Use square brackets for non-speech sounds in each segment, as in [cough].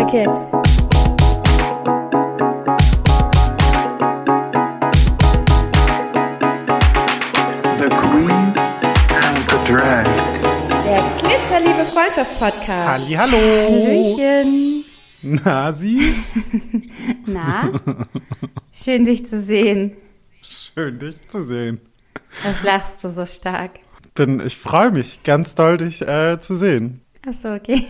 okay. The Queen and the Drag. Der Glitzerliebe Freundschaftspodcast. Halli, hallo. Hallöchen. Na, Sie? [laughs] Na? Schön, dich zu sehen. Schön, dich zu sehen. Was lachst du so stark? Bin, ich freue mich ganz doll, dich äh, zu sehen. Achso, okay.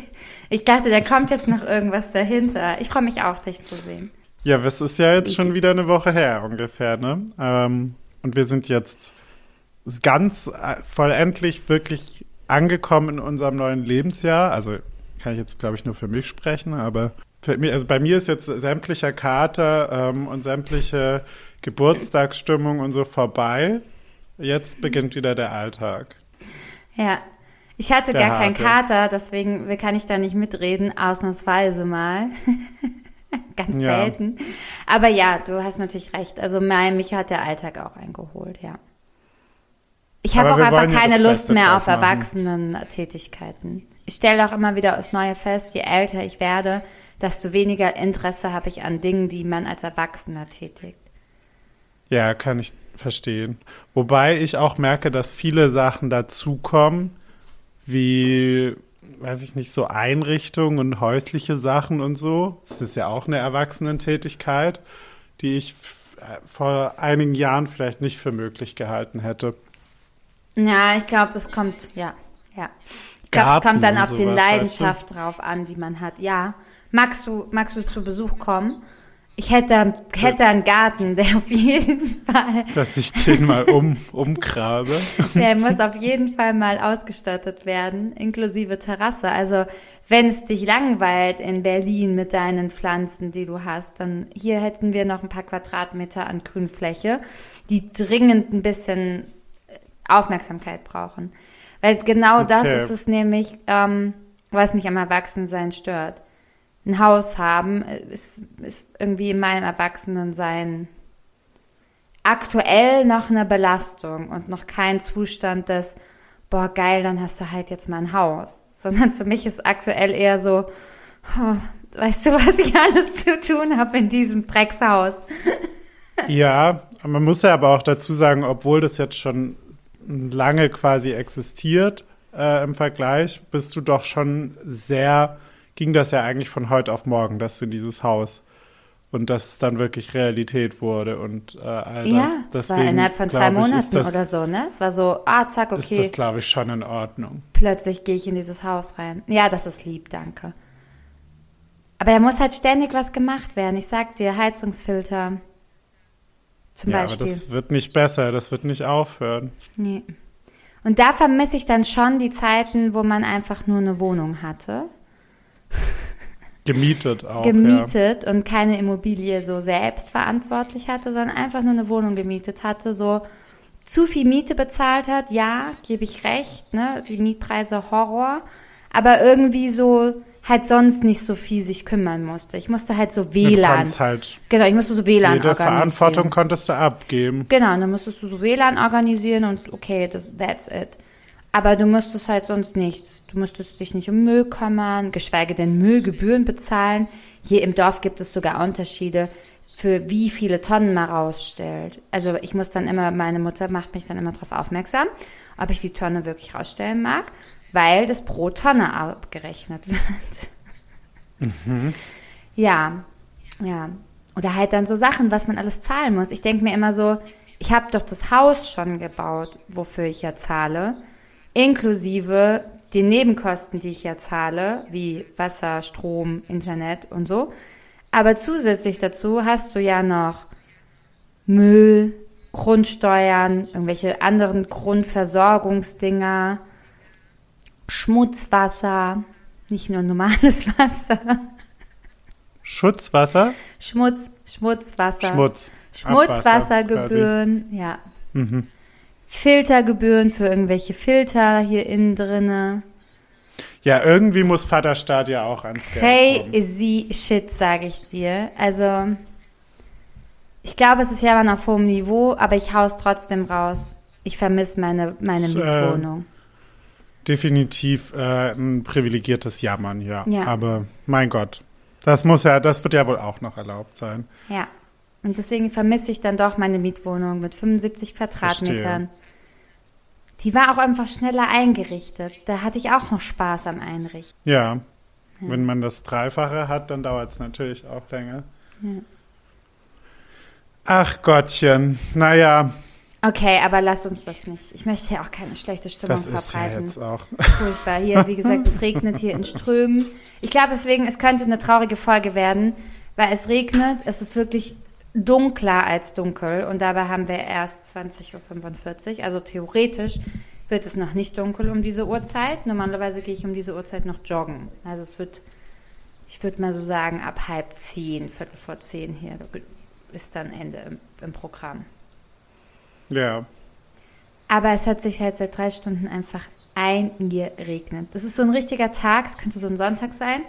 Ich dachte, da kommt jetzt noch irgendwas dahinter. Ich freue mich auch, dich zu sehen. Ja, es ist ja jetzt schon wieder eine Woche her ungefähr, ne? Ähm, und wir sind jetzt ganz äh, vollendlich wirklich angekommen in unserem neuen Lebensjahr. Also kann ich jetzt, glaube ich, nur für mich sprechen, aber mich, also bei mir ist jetzt sämtlicher Kater ähm, und sämtliche Geburtstagsstimmung und so vorbei. Jetzt beginnt wieder der Alltag. Ja. Ich hatte Der gar keinen. Kater, deswegen kann ich da nicht mitreden, ausnahmsweise mal. [laughs] Ganz Ja. selten. Aber ja, du hast natürlich recht. Also mein, mich hat der Alltag auch eingeholt, ja. Ich habe auch einfach keine Lust Beste mehr auf. Erwachsenen-Tätigkeiten. Ich stelle auch immer wieder aufs Neue fest, je älter ich werde, desto weniger Interesse habe ich an Dingen, die man als Erwachsener tätigt. Ja, kann ich verstehen. Wobei ich auch merke, dass viele Sachen dazukommen, wie, weiß ich nicht, so Einrichtungen und häusliche Sachen und so. Das ist ja auch eine Erwachsenentätigkeit, die ich äh, vor einigen Jahren vielleicht nicht für möglich gehalten hätte. Ja, ich glaube, es kommt, ja, ja. Ich glaube, es kommt dann auf die Leidenschaft drauf an, die man hat. Ja. Magst du, magst du zu Besuch kommen? Ich hätte, hätte einen Garten, der auf jeden Fall, [laughs] Dass ich den mal um, umgrabe. der muss auf jeden Fall mal ausgestattet werden, inklusive Terrasse. Also, wenn es dich langweilt in Berlin mit deinen Pflanzen, die du hast, dann hier hätten wir noch ein paar Quadratmeter an Grünfläche, die dringend ein bisschen Aufmerksamkeit brauchen. Weil genau das Okay. ist es nämlich, ähm, was mich am Erwachsensein stört. Ein Haus haben ist, ist irgendwie in meinem Erwachsenensein aktuell noch eine Belastung und noch kein Zustand des, boah, geil, dann hast du halt jetzt mal ein Haus. Sondern für mich ist aktuell eher so, oh, weißt du, was ich alles zu tun habe in diesem Dreckshaus? Ja, man muss ja aber auch dazu sagen, obwohl das jetzt schon lange quasi existiert äh, im Vergleich, bist du doch schon sehr, ging das ja eigentlich von heute auf morgen, dass du in dieses Haus und dass es dann wirklich Realität wurde und äh, all das. Ja, das war innerhalb von zwei Monaten ist das, oder so, ne? Es war so, ah, zack, Ist okay. das, glaube ich, schon in Ordnung. plötzlich gehe ich in dieses Haus rein. Ja, das ist lieb, danke. Aber da muss halt ständig was gemacht werden. Ich sag dir, Heizungsfilter zum ja, aber Beispiel. das wird nicht besser, das wird nicht aufhören. Nee. Und da vermisse ich dann schon die Zeiten, wo man einfach nur eine Wohnung hatte, Gemietet auch. Ja. gemietet und keine Immobilie so selbst verantwortlich hatte, sondern einfach nur eine Wohnung gemietet hatte, so zu viel Miete bezahlt hat, ja, gebe ich recht, ne, die Mietpreise Horror, aber irgendwie so halt sonst nicht so viel sich kümmern musste. Ich musste halt so Du WLAN. konntest halt Genau, ich musste so WLAN jede organisieren. Verantwortung konntest du abgeben. Genau, und dann musstest du so WLAN organisieren und okay, das, that's it. Aber du musstest halt sonst nichts. Du musstest dich nicht um Müll kümmern, geschweige denn Müllgebühren bezahlen. Hier im Dorf gibt es sogar Unterschiede, für wie viele Tonnen man rausstellt. Also ich muss dann immer, meine Mutter macht mich dann immer darauf aufmerksam, ob ich die Tonne wirklich rausstellen mag, weil das pro Tonne abgerechnet wird. Ja, ja. Oder halt dann so Sachen, was man alles zahlen muss. Ich denke mir immer so, ich habe doch das Haus schon gebaut, wofür ich ja zahle, inklusive den Nebenkosten, die ich ja zahle, wie Wasser, Strom, Internet und so. Aber zusätzlich dazu hast du ja noch Müll, Grundsteuern, irgendwelche anderen Grundversorgungsdinger, Schmutzwasser, nicht nur normales [laughs] Wasser. Schutzwasser, Schmutz, Schmutzwasser. Schmutz. Schmutzwassergebühren, ja. Filtergebühren für irgendwelche Filter hier innen drinne. Ja, irgendwie muss Vaterstaat ja auch ans. Crazy shit, sage ich dir. Also, ich glaube, es ist ja immer auf hohem Niveau, aber ich hau's trotzdem raus. Ich vermisse meine, meine So, äh, Mietwohnung. definitiv äh, ein privilegiertes Jammern, ja. Ja. Aber mein Gott, das muss ja, das wird ja wohl auch noch erlaubt sein. Ja. Und deswegen vermisse ich dann doch meine Mietwohnung mit 75 Quadratmetern. Die war auch einfach schneller eingerichtet. Da hatte ich auch noch Spaß am Einrichten. Ja. Wenn man das Dreifache hat, dann dauert es natürlich auch länger. Ach Gottchen, naja, Okay, aber lass uns das nicht. Ich möchte ja auch keine schlechte Stimmung das ist ja verbreiten. jetzt auch. [laughs] Furchtbar. Hier, wie gesagt, es regnet hier in Strömen. Ich glaube deswegen, es könnte eine traurige Folge werden, weil es regnet. Es ist wirklich dunkler als dunkel und dabei haben wir erst 20.45 Uhr. Also theoretisch wird es noch nicht dunkel um diese Uhrzeit. Normalerweise gehe ich um diese Uhrzeit noch joggen. Also es wird, ich würde mal so sagen, ab halb zehn, Viertel vor zehn hier ist dann Ende im, im Programm. Ja. Aber es hat sich halt seit drei Stunden einfach eingeregnet. Das ist so ein richtiger Tag, es könnte so ein Sonntag sein,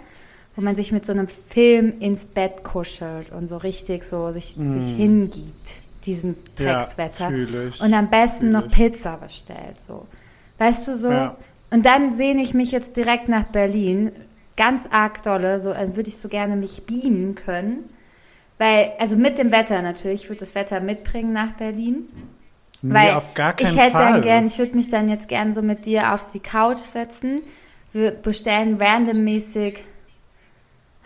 wo man sich mit so einem Film ins Bett kuschelt und so richtig so sich, sich hingibt, diesem Dreckswetter. Mm. ich, und am besten noch. Pizza bestellt. So. Weißt du so? Ja. Und dann sehne ich mich jetzt direkt nach Berlin. Ganz arg dolle, so als würde ich so gerne mich beamen können. Weil, also mit dem Wetter natürlich, ich würde das Wetter mitbringen nach Berlin. Nee, Weil auf gar keinen ich hätte Fall. dann gern, ich würde mich dann jetzt gern so mit dir auf die Couch setzen. Wir bestellen randommäßig.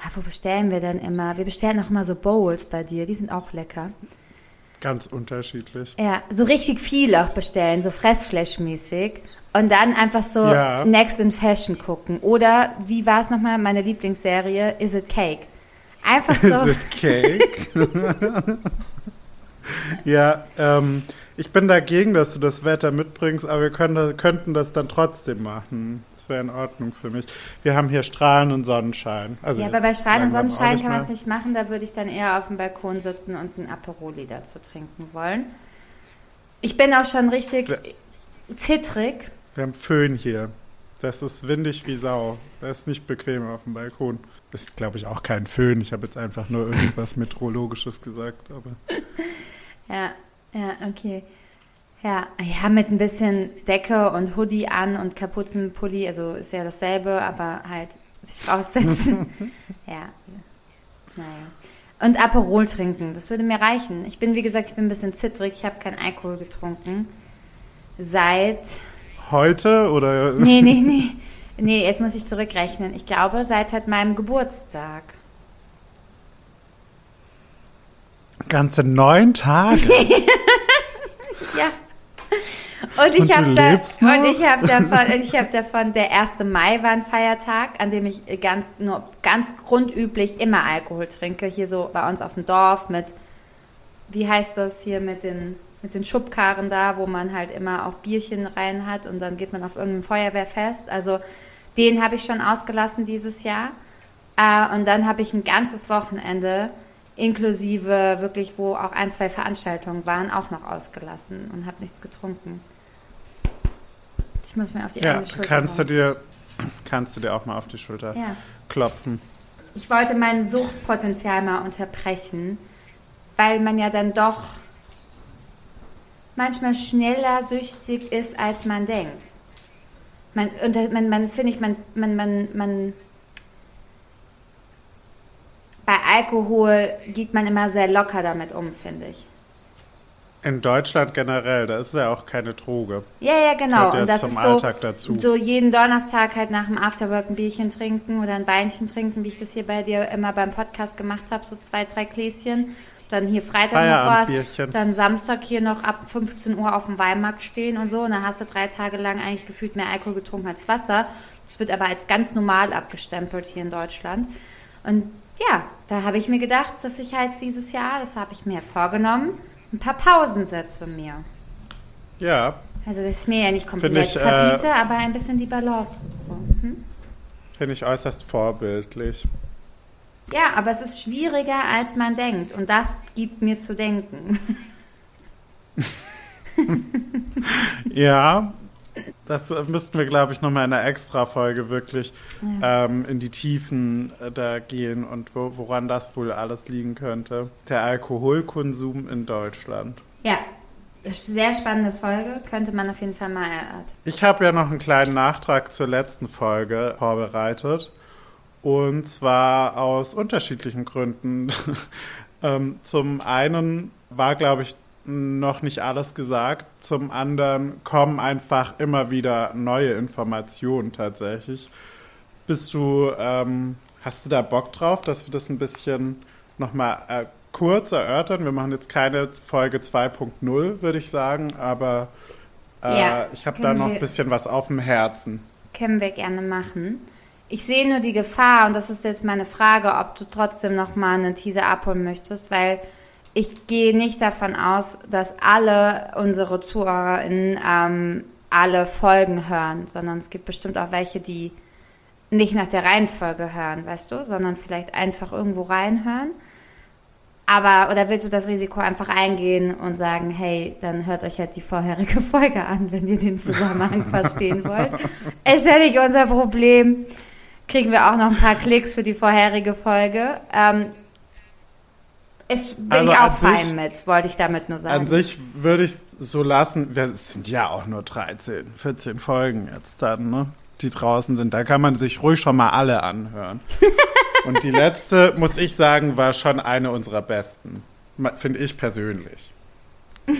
Ah, wo bestellen wir denn immer? Wir bestellen auch immer so Bowls bei dir, die sind auch lecker. Ganz unterschiedlich. Ja, so richtig viel auch bestellen, so Fressflash-mäßig. Und dann einfach so Ja. Next in Fashion gucken. Oder, wie war es nochmal, meine Lieblingsserie, Is It Cake? Einfach so. Is it cake? [laughs] ja, ähm, ich bin dagegen, dass du das Wetter mitbringst, aber wir können, könnten das dann trotzdem machen. Das wäre in Ordnung für mich. Wir haben hier Strahlen und Sonnenschein. Also Ja, aber bei Strahlen und Sonnenschein kann man es nicht machen. Da würde ich dann eher auf dem Balkon sitzen und ein Aperoli dazu trinken wollen. Ich bin auch schon richtig Ja. zittrig. Wir haben Föhn hier. Das ist windig wie Sau. Das ist nicht bequem auf dem Balkon. Das ist, glaube ich, auch kein Föhn. Ich habe jetzt einfach nur irgendwas Meteorologisches gesagt. Aber [laughs] Ja, ja, okay. Ja, ja, mit ein bisschen Decke und Hoodie an und Kapuzenpulli, also ist ja dasselbe, aber halt sich raussetzen. [laughs] ja, naja. Und Aperol trinken, das würde mir reichen. Ich bin, wie gesagt, ich bin ein bisschen zittrig, ich habe keinen Alkohol getrunken. Seit heute oder Nee, nee, nee. [laughs] Nee, jetzt muss ich zurückrechnen. Ich glaube, seit halt meinem Geburtstag. ganze neun Tage? [laughs] [laughs] Und ich habe da, und ich habe davon, und [laughs] ich habe davon, der 1. Mai war ein Feiertag, an dem ich ganz, nur ganz grundüblich immer Alkohol trinke. Hier so bei uns auf dem Dorf mit, wie heißt das hier mit den, mit den Schubkarren da, wo man halt immer auch Bierchen rein hat und dann geht man auf irgendein Feuerwehrfest. Also den habe ich schon ausgelassen dieses Jahr. Äh, und dann habe ich ein ganzes Wochenende inklusive wirklich, wo auch ein, zwei Veranstaltungen waren, auch noch ausgelassen und habe nichts getrunken. Ich muss mir auf die Ja, eigene Schulter kannst du hauen. dir kannst du dir auch mal auf die Schulter Ja. klopfen. Ich wollte mein Suchtpotenzial mal unterbrechen, weil man ja dann doch manchmal schneller süchtig ist, als man denkt. Man, und man, man finde ich, man, man, man, man, bei Alkohol geht man immer sehr locker damit um, finde ich. In Deutschland generell, da ist ja auch keine Droge. Ja, ja, genau. Ja und das zum ist so, so jeden Donnerstag halt nach dem Afterwork ein Bierchen trinken oder ein Weinchen trinken, wie ich das hier bei dir immer beim Podcast gemacht habe, so zwei, drei Gläschen. Dann hier Freitag noch was, Feierabendbierchen. dann Samstag hier noch ab 15 Uhr auf dem Weinmarkt stehen und so. Und dann hast du drei Tage lang eigentlich gefühlt mehr Alkohol getrunken als Wasser. Das wird aber als ganz normal abgestempelt hier in Deutschland. Und ja, da habe ich mir gedacht, dass ich halt dieses Jahr, das habe ich mir vorgenommen, ein paar Pausen setze mir. Ja, Also, dass ich mir ja nicht komplett ich, äh, verbiete, aber ein bisschen die Balance. Hm? finde ich äußerst vorbildlich. Ja, aber es ist schwieriger, als man denkt. Und das gibt mir zu denken. [laughs] Ja, das äh, müssten wir, glaube ich, nochmal in einer Extra-Folge wirklich ähm, in die Tiefen äh, da gehen und wo, woran das wohl alles liegen könnte. Der Alkoholkonsum in Deutschland. Ja, Sehr spannende Folge, könnte man auf jeden Fall mal erörtern. Ich habe ja noch einen kleinen Nachtrag zur letzten Folge vorbereitet. Und zwar aus unterschiedlichen Gründen. [laughs] ähm, zum einen war, glaube ich, noch nicht alles gesagt. Zum anderen kommen einfach immer wieder neue Informationen tatsächlich. Bist du, ähm, hast du da Bock drauf, dass wir das ein bisschen nochmal äh, kurz erörtern? Wir machen jetzt keine Folge 2.0, würde ich sagen, aber äh, Ja, ich habe da noch ein bisschen was auf dem Herzen. Können wir gerne machen. Ich sehe nur die Gefahr, und das ist jetzt meine Frage, ob du trotzdem noch mal einen Teaser abholen möchtest, weil ich gehe nicht davon aus, dass alle unsere ZuhörerInnen ähm, alle Folgen hören, sondern es gibt bestimmt auch welche, die nicht nach der Reihenfolge hören, weißt du, sondern vielleicht einfach irgendwo reinhören. Aber, oder willst du das Risiko einfach eingehen und sagen, hey, dann hört euch halt die vorherige [laughs] Folge an, wenn ihr den Zusammenhang [laughs] verstehen wollt? Ist ja nicht unser Problem. Kriegen wir auch noch ein paar Klicks für die vorherige Folge. Ähm, ist, bin Also ich auch fein sich- mit, wollte ich damit nur sagen. An sich würde ich so lassen, wir es sind ja auch nur 13, 14 Folgen jetzt dann, ne? Die draußen sind. Da kann man sich ruhig schon mal alle anhören. [laughs] Und die letzte, muss ich sagen, war schon eine unserer besten. Finde ich persönlich. [laughs]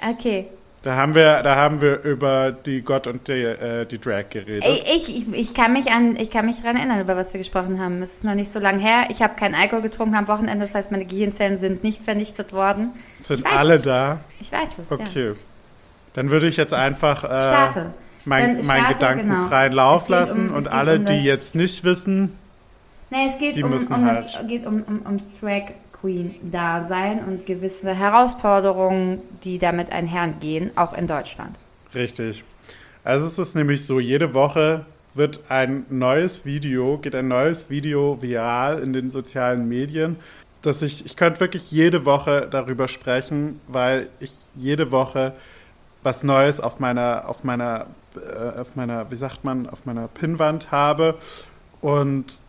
Okay. Da haben wir, da haben wir über die Gott und die, äh, die Drag geredet. Ich, ich, ich kann mich an, ich kann mich daran erinnern, über was wir gesprochen haben. Es ist noch nicht so lange her. Ich habe keinen Alkohol getrunken am Wochenende, das heißt, meine Gehirnzellen sind nicht vernichtet worden. sind alle es. da? Ich weiß es, ja. Okay. Dann würde ich jetzt einfach äh, Starte. mein, Dann meinen starte, Gedanken genau. freien Lauf Es lassen. um- es und alle, um die jetzt nicht wissen, Nee, es geht um, um, halt- geht um, um, ums Drag Queen Dasein und gewisse Herausforderungen, die damit einhergehen, auch in Deutschland. Richtig. Also es ist nämlich so, jede Woche wird ein neues Video, geht ein neues Video viral in den sozialen Medien, dass ich, ich könnte wirklich jede Woche darüber sprechen, weil ich jede Woche was Neues auf meiner, auf meiner, äh, auf meiner, wie sagt man, auf meiner Pinnwand habe. Und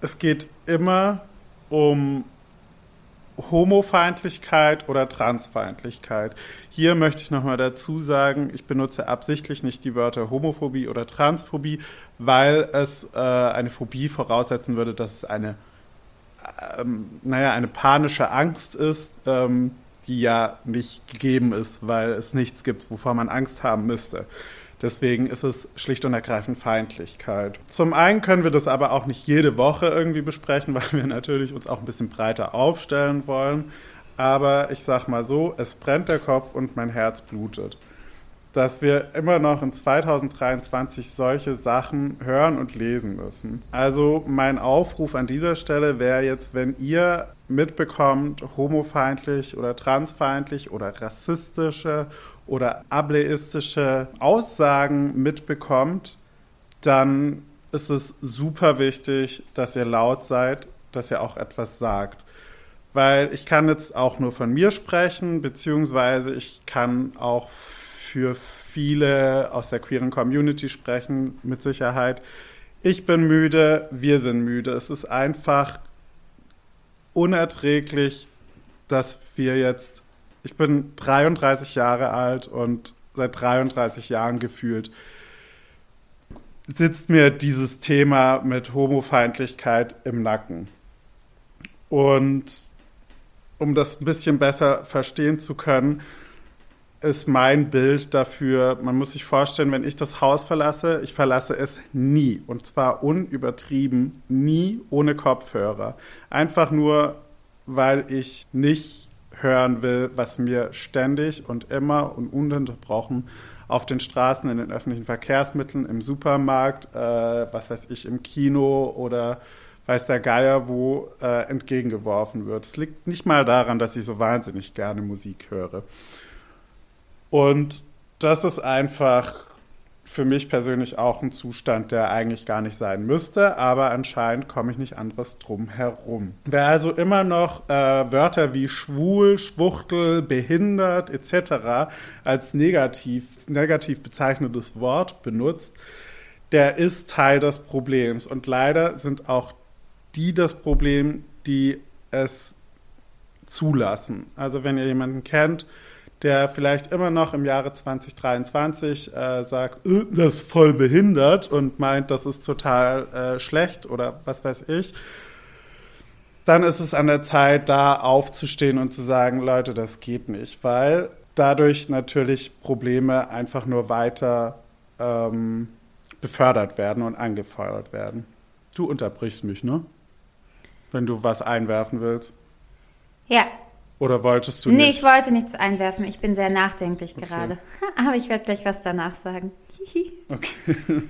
es geht immer um Homofeindlichkeit oder Transfeindlichkeit. Hier möchte ich nochmal dazu sagen, ich benutze absichtlich nicht die Wörter Homophobie oder Transphobie, weil es äh, eine Phobie voraussetzen würde, dass es eine, ähm, naja, eine panische Angst ist, ähm, die ja nicht gegeben ist, weil es nichts gibt, wovor man Angst haben müsste. Deswegen ist es schlicht und ergreifend Feindlichkeit. Zum einen können wir das aber auch nicht jede Woche irgendwie besprechen, [laughs] weil wir natürlich uns auch ein bisschen breiter aufstellen wollen. Aber ich sag mal so, es brennt der Kopf und mein Herz blutet. Dass wir immer noch in 2023 solche Sachen hören und lesen müssen. Also mein Aufruf an dieser Stelle wäre jetzt, wenn ihr mitbekommt, homofeindlich oder transfeindlich oder rassistische oder ableistische Aussagen mitbekommt, dann ist es super wichtig, dass ihr laut seid, dass ihr auch etwas sagt. Weil ich kann jetzt auch nur von mir sprechen, beziehungsweise ich kann auch für viele aus der queeren Community sprechen, mit Sicherheit. Ich bin müde, wir sind müde. Es ist einfach unerträglich, dass wir jetzt, ich bin 33 Jahre alt und seit 33 Jahren gefühlt sitzt mir dieses Thema mit Homofeindlichkeit im Nacken. Und um das ein bisschen besser verstehen zu können, ist mein Bild dafür, man muss sich vorstellen, wenn ich das Haus verlasse, ich verlasse es nie. Und zwar unübertrieben, nie ohne Kopfhörer. Einfach nur, weil ich nicht hören will, was mir ständig und immer und ununterbrochen auf den Straßen, in den öffentlichen Verkehrsmitteln, im Supermarkt, äh, was weiß ich, im Kino oder weiß der Geier wo äh, entgegengeworfen wird. Es liegt nicht mal daran, dass ich so wahnsinnig gerne Musik höre. Und das ist einfach für mich persönlich auch ein Zustand, der eigentlich gar nicht sein müsste, aber anscheinend komme ich nicht anderes drum herum. Wer also immer noch äh, Wörter wie schwul, schwuchtel, behindert etc. als negativ, negativ bezeichnetes Wort benutzt, der ist Teil des Problems. Und leider sind auch die das Problem, die es zulassen. Also wenn ihr jemanden kennt, der vielleicht immer noch im Jahre 2023 äh, sagt, äh, das ist voll behindert und meint, das ist total äh, schlecht oder was weiß ich, dann ist es an der Zeit, da aufzustehen und zu sagen, Leute, das geht nicht, weil dadurch natürlich Probleme einfach nur weiter ähm, befördert werden und angefeuert werden. Du unterbrichst mich, ne? Wenn du was einwerfen willst. Ja. Oder wolltest du Nee, nicht? ich wollte nichts einwerfen. Ich bin sehr nachdenklich gerade. [laughs] Aber ich werde gleich was danach sagen. [laughs] Okay. [laughs]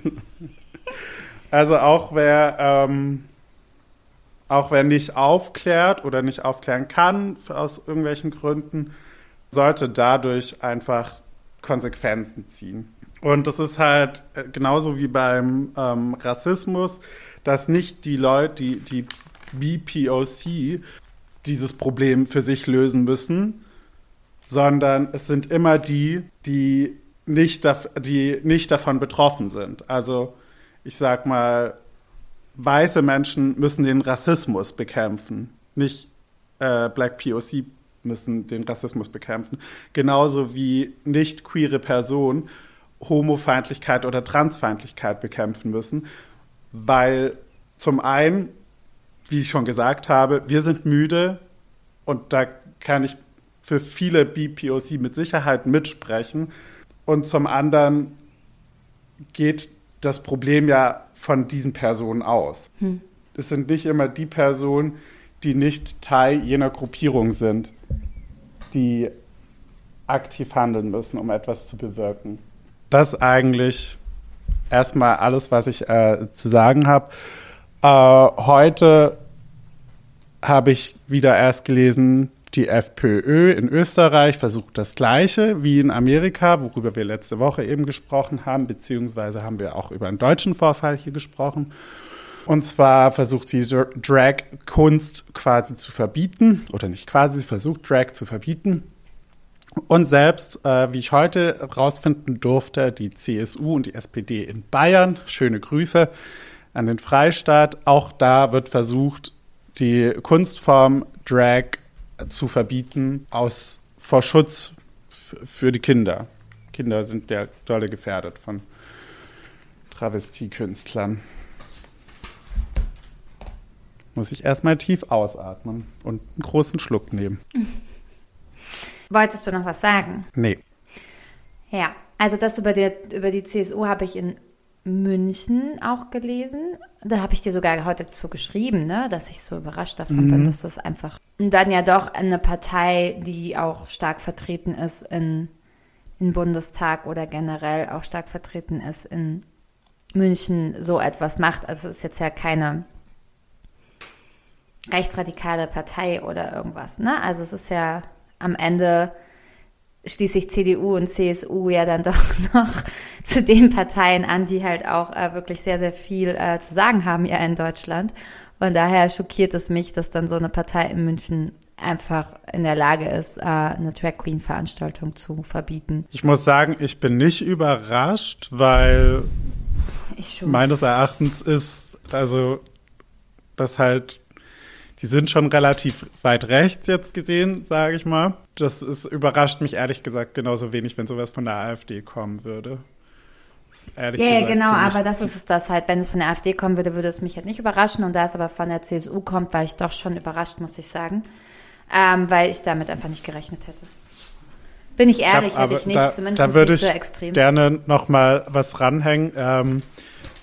also auch wer, ähm, auch wer nicht aufklärt oder nicht aufklären kann aus irgendwelchen Gründen, sollte dadurch einfach Konsequenzen ziehen. Und das ist halt äh, genauso wie beim ähm, Rassismus, dass nicht die Leute, die, die BPOC dieses Problem für sich lösen müssen, sondern es sind immer die, die nicht, die nicht davon betroffen sind. Also ich sag mal, weiße Menschen müssen den Rassismus bekämpfen, nicht äh, Black POC müssen den Rassismus bekämpfen. Genauso wie nicht queere Personen Homofeindlichkeit oder Transfeindlichkeit bekämpfen müssen, weil zum einen, wie ich schon gesagt habe, wir sind müde und da kann ich für viele BPOC mit Sicherheit mitsprechen. Und zum anderen geht das Problem ja von diesen Personen aus. Hm. Es sind nicht immer die Personen, die nicht Teil jener Gruppierung sind, die aktiv handeln müssen, um etwas zu bewirken. Das ist eigentlich erstmal alles, was ich äh, zu sagen habe. Äh, heute habe ich wieder erst gelesen, die FPÖ in Österreich versucht das Gleiche wie in Amerika, worüber wir letzte Woche eben gesprochen haben, beziehungsweise haben wir auch über einen deutschen Vorfall hier gesprochen. Und zwar versucht sie Drag-Kunst quasi zu verbieten, oder nicht quasi, sie versucht Drag zu verbieten. Und selbst, äh, wie ich heute herausfinden durfte, die CSU und die SPD in Bayern, schöne Grüße an den Freistaat, auch da wird versucht, die Kunstform Drag zu verbieten aus vor Schutz für die Kinder. Kinder sind ja dolle gefährdet von Travestiekünstlern. Muss ich erstmal tief ausatmen und einen großen Schluck nehmen. [laughs] Wolltest du noch was sagen? Nee. Ja, also das über die, über die CSU habe ich in München auch gelesen. Da habe ich dir sogar heute zu geschrieben, ne, dass ich so überrascht davon bin, dass das einfach dann ja doch eine Partei, die auch stark vertreten ist in, in Bundestag oder generell auch stark vertreten ist in München, so etwas macht. Also es ist jetzt ja keine rechtsradikale Partei oder irgendwas, ne? Also es ist ja am Ende schließlich CDU und CSU ja dann [laughs] doch noch zu den Parteien an, die halt auch äh, wirklich sehr, sehr viel äh, zu sagen haben ja in Deutschland. Von daher schockiert es mich, dass dann so eine Partei in München einfach in der Lage ist, äh, eine Drag Queen Veranstaltung zu verbieten. Ich muss sagen, ich bin nicht überrascht, weil meines Erachtens ist, also, das halt, die sind schon relativ weit rechts jetzt gesehen, sage ich mal. Das ist, überrascht mich ehrlich gesagt genauso wenig, wenn sowas von der AfD kommen würde. Ja, gesagt genau, aber das ist es das halt. Wenn es von der AfD kommen würde, würde es mich halt nicht überraschen. Und da es aber von der CSU kommt, war ich doch schon überrascht, muss ich sagen. Ähm, weil ich damit einfach nicht gerechnet hätte. Bin ich ehrlich, hab hätte ich nicht, da, zumindest da würde nicht ich so extrem. gerne noch mal was ranhängen. Ähm,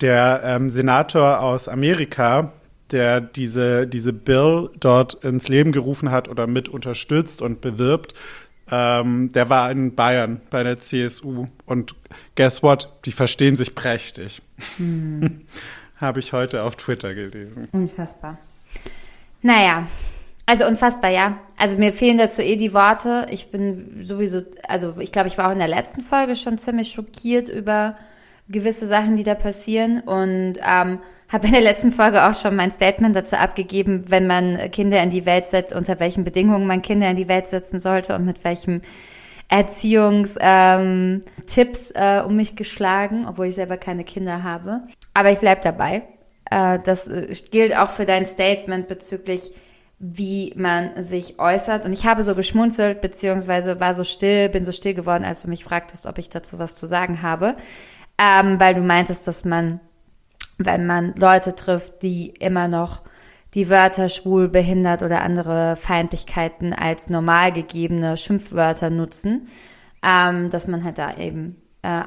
der ähm, Senator aus Amerika, der diese, diese Bill dort ins Leben gerufen hat oder mit unterstützt und bewirbt, ähm, der war in Bayern bei der CSU. Und guess what? Die verstehen sich prächtig. Hm. [laughs] Habe ich heute auf Twitter gelesen. Unfassbar. Naja, also unfassbar, ja. Also mir fehlen dazu eh die Worte. Ich bin sowieso, also ich glaube, ich war auch in der letzten Folge schon ziemlich schockiert über gewisse Sachen, die da passieren und ähm, habe in der letzten Folge auch schon mein Statement dazu abgegeben, wenn man Kinder in die Welt setzt, unter welchen Bedingungen man Kinder in die Welt setzen sollte und mit welchem Erziehungstipps ähm, äh, um mich geschlagen, obwohl ich selber keine Kinder habe. Aber ich bleib dabei. Äh, das äh, gilt auch für dein Statement bezüglich wie man sich äußert. Und ich habe so geschmunzelt, beziehungsweise war so still, bin so still geworden, als du mich fragtest, ob ich dazu was zu sagen habe. Ähm, weil du meintest, dass man, wenn man Leute trifft, die immer noch die Wörter schwul, behindert oder andere Feindlichkeiten als normal gegebene Schimpfwörter nutzen, ähm, dass man halt da eben äh,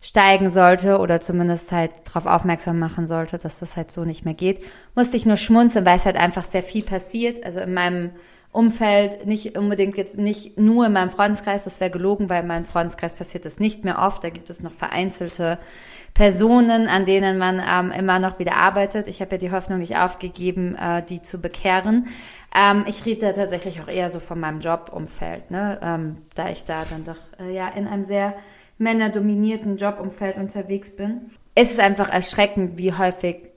einsteigen sollte oder zumindest halt darauf aufmerksam machen sollte, dass das halt so nicht mehr geht. Musste ich nur schmunzeln, weil es halt einfach sehr viel passiert. Also in meinem Umfeld, nicht unbedingt jetzt nicht nur in meinem Freundeskreis, das wäre gelogen, weil in meinem Freundeskreis passiert das nicht mehr oft. Da gibt es noch vereinzelte Personen, an denen man ähm, immer noch wieder arbeitet. Ich habe ja die Hoffnung nicht aufgegeben, äh, die zu bekehren. Ähm, ich rede tatsächlich auch eher so von meinem Jobumfeld, ne? ähm, da ich da dann doch äh, ja in einem sehr männerdominierten Jobumfeld unterwegs bin. Es ist einfach erschreckend, wie häufig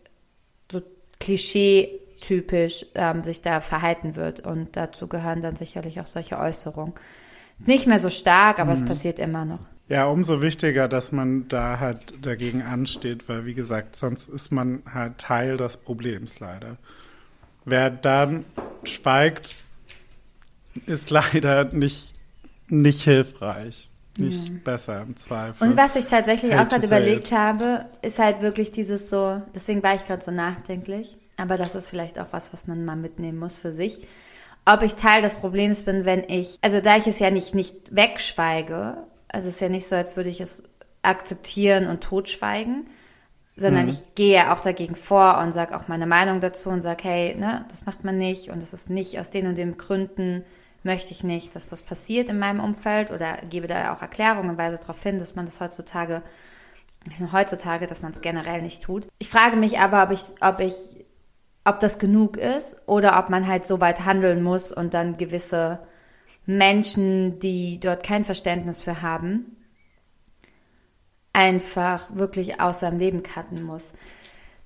so Klischee typisch ähm, sich da verhalten wird. Und dazu gehören dann sicherlich auch solche Äußerungen. Nicht mehr so stark, aber mhm. es passiert immer noch. Ja, umso wichtiger, dass man da halt dagegen ansteht, weil wie gesagt, sonst ist man halt Teil des Problems leider. Wer dann schweigt, ist [laughs] leider nicht, nicht hilfreich. Nicht ja. besser im Zweifel. Und was ich tatsächlich Hate auch gerade überlegt habe, ist halt wirklich dieses so, deswegen war ich gerade so nachdenklich, aber das ist vielleicht auch was, was man mal mitnehmen muss für sich. Ob ich Teil des Problems bin, wenn ich, also da ich es ja nicht, nicht wegschweige, also es ist ja nicht so, als würde ich es akzeptieren und totschweigen, sondern mhm. ich gehe auch dagegen vor und sage auch meine Meinung dazu und sage, hey, ne, das macht man nicht und das ist nicht aus den und den Gründen möchte ich nicht, dass das passiert in meinem Umfeld oder gebe da auch Erklärungen und weise darauf hin, dass man das heutzutage, heutzutage, dass man es generell nicht tut. Ich frage mich aber, ob ich, ob ich, ob das genug ist oder ob man halt so weit handeln muss und dann gewisse Menschen, die dort kein Verständnis für haben, einfach wirklich aus seinem Leben cutten muss.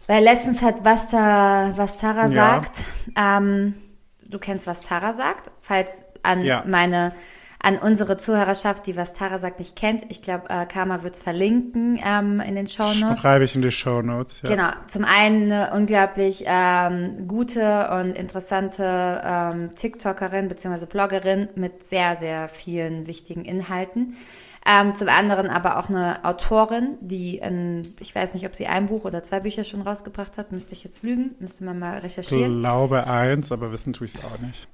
Weil letztens hat was, da, was Tara ja. sagt, ähm, du kennst, was Tara sagt, falls an ja. meine an unsere Zuhörerschaft, die was Tara sagt, nicht kennt. Ich glaube, äh, Karma wird es verlinken ähm, in den Show Notes. Schreibe ich in die Show Notes. Ja. Genau. Zum einen eine unglaublich ähm, gute und interessante ähm, TikTokerin bzw. Bloggerin mit sehr, sehr vielen wichtigen Inhalten. Ähm, zum anderen aber auch eine Autorin, die, in, ich weiß nicht, ob sie ein Buch oder zwei Bücher schon rausgebracht hat, müsste ich jetzt lügen, müsste man mal recherchieren. Ich glaube eins, aber wissen tue ich es auch nicht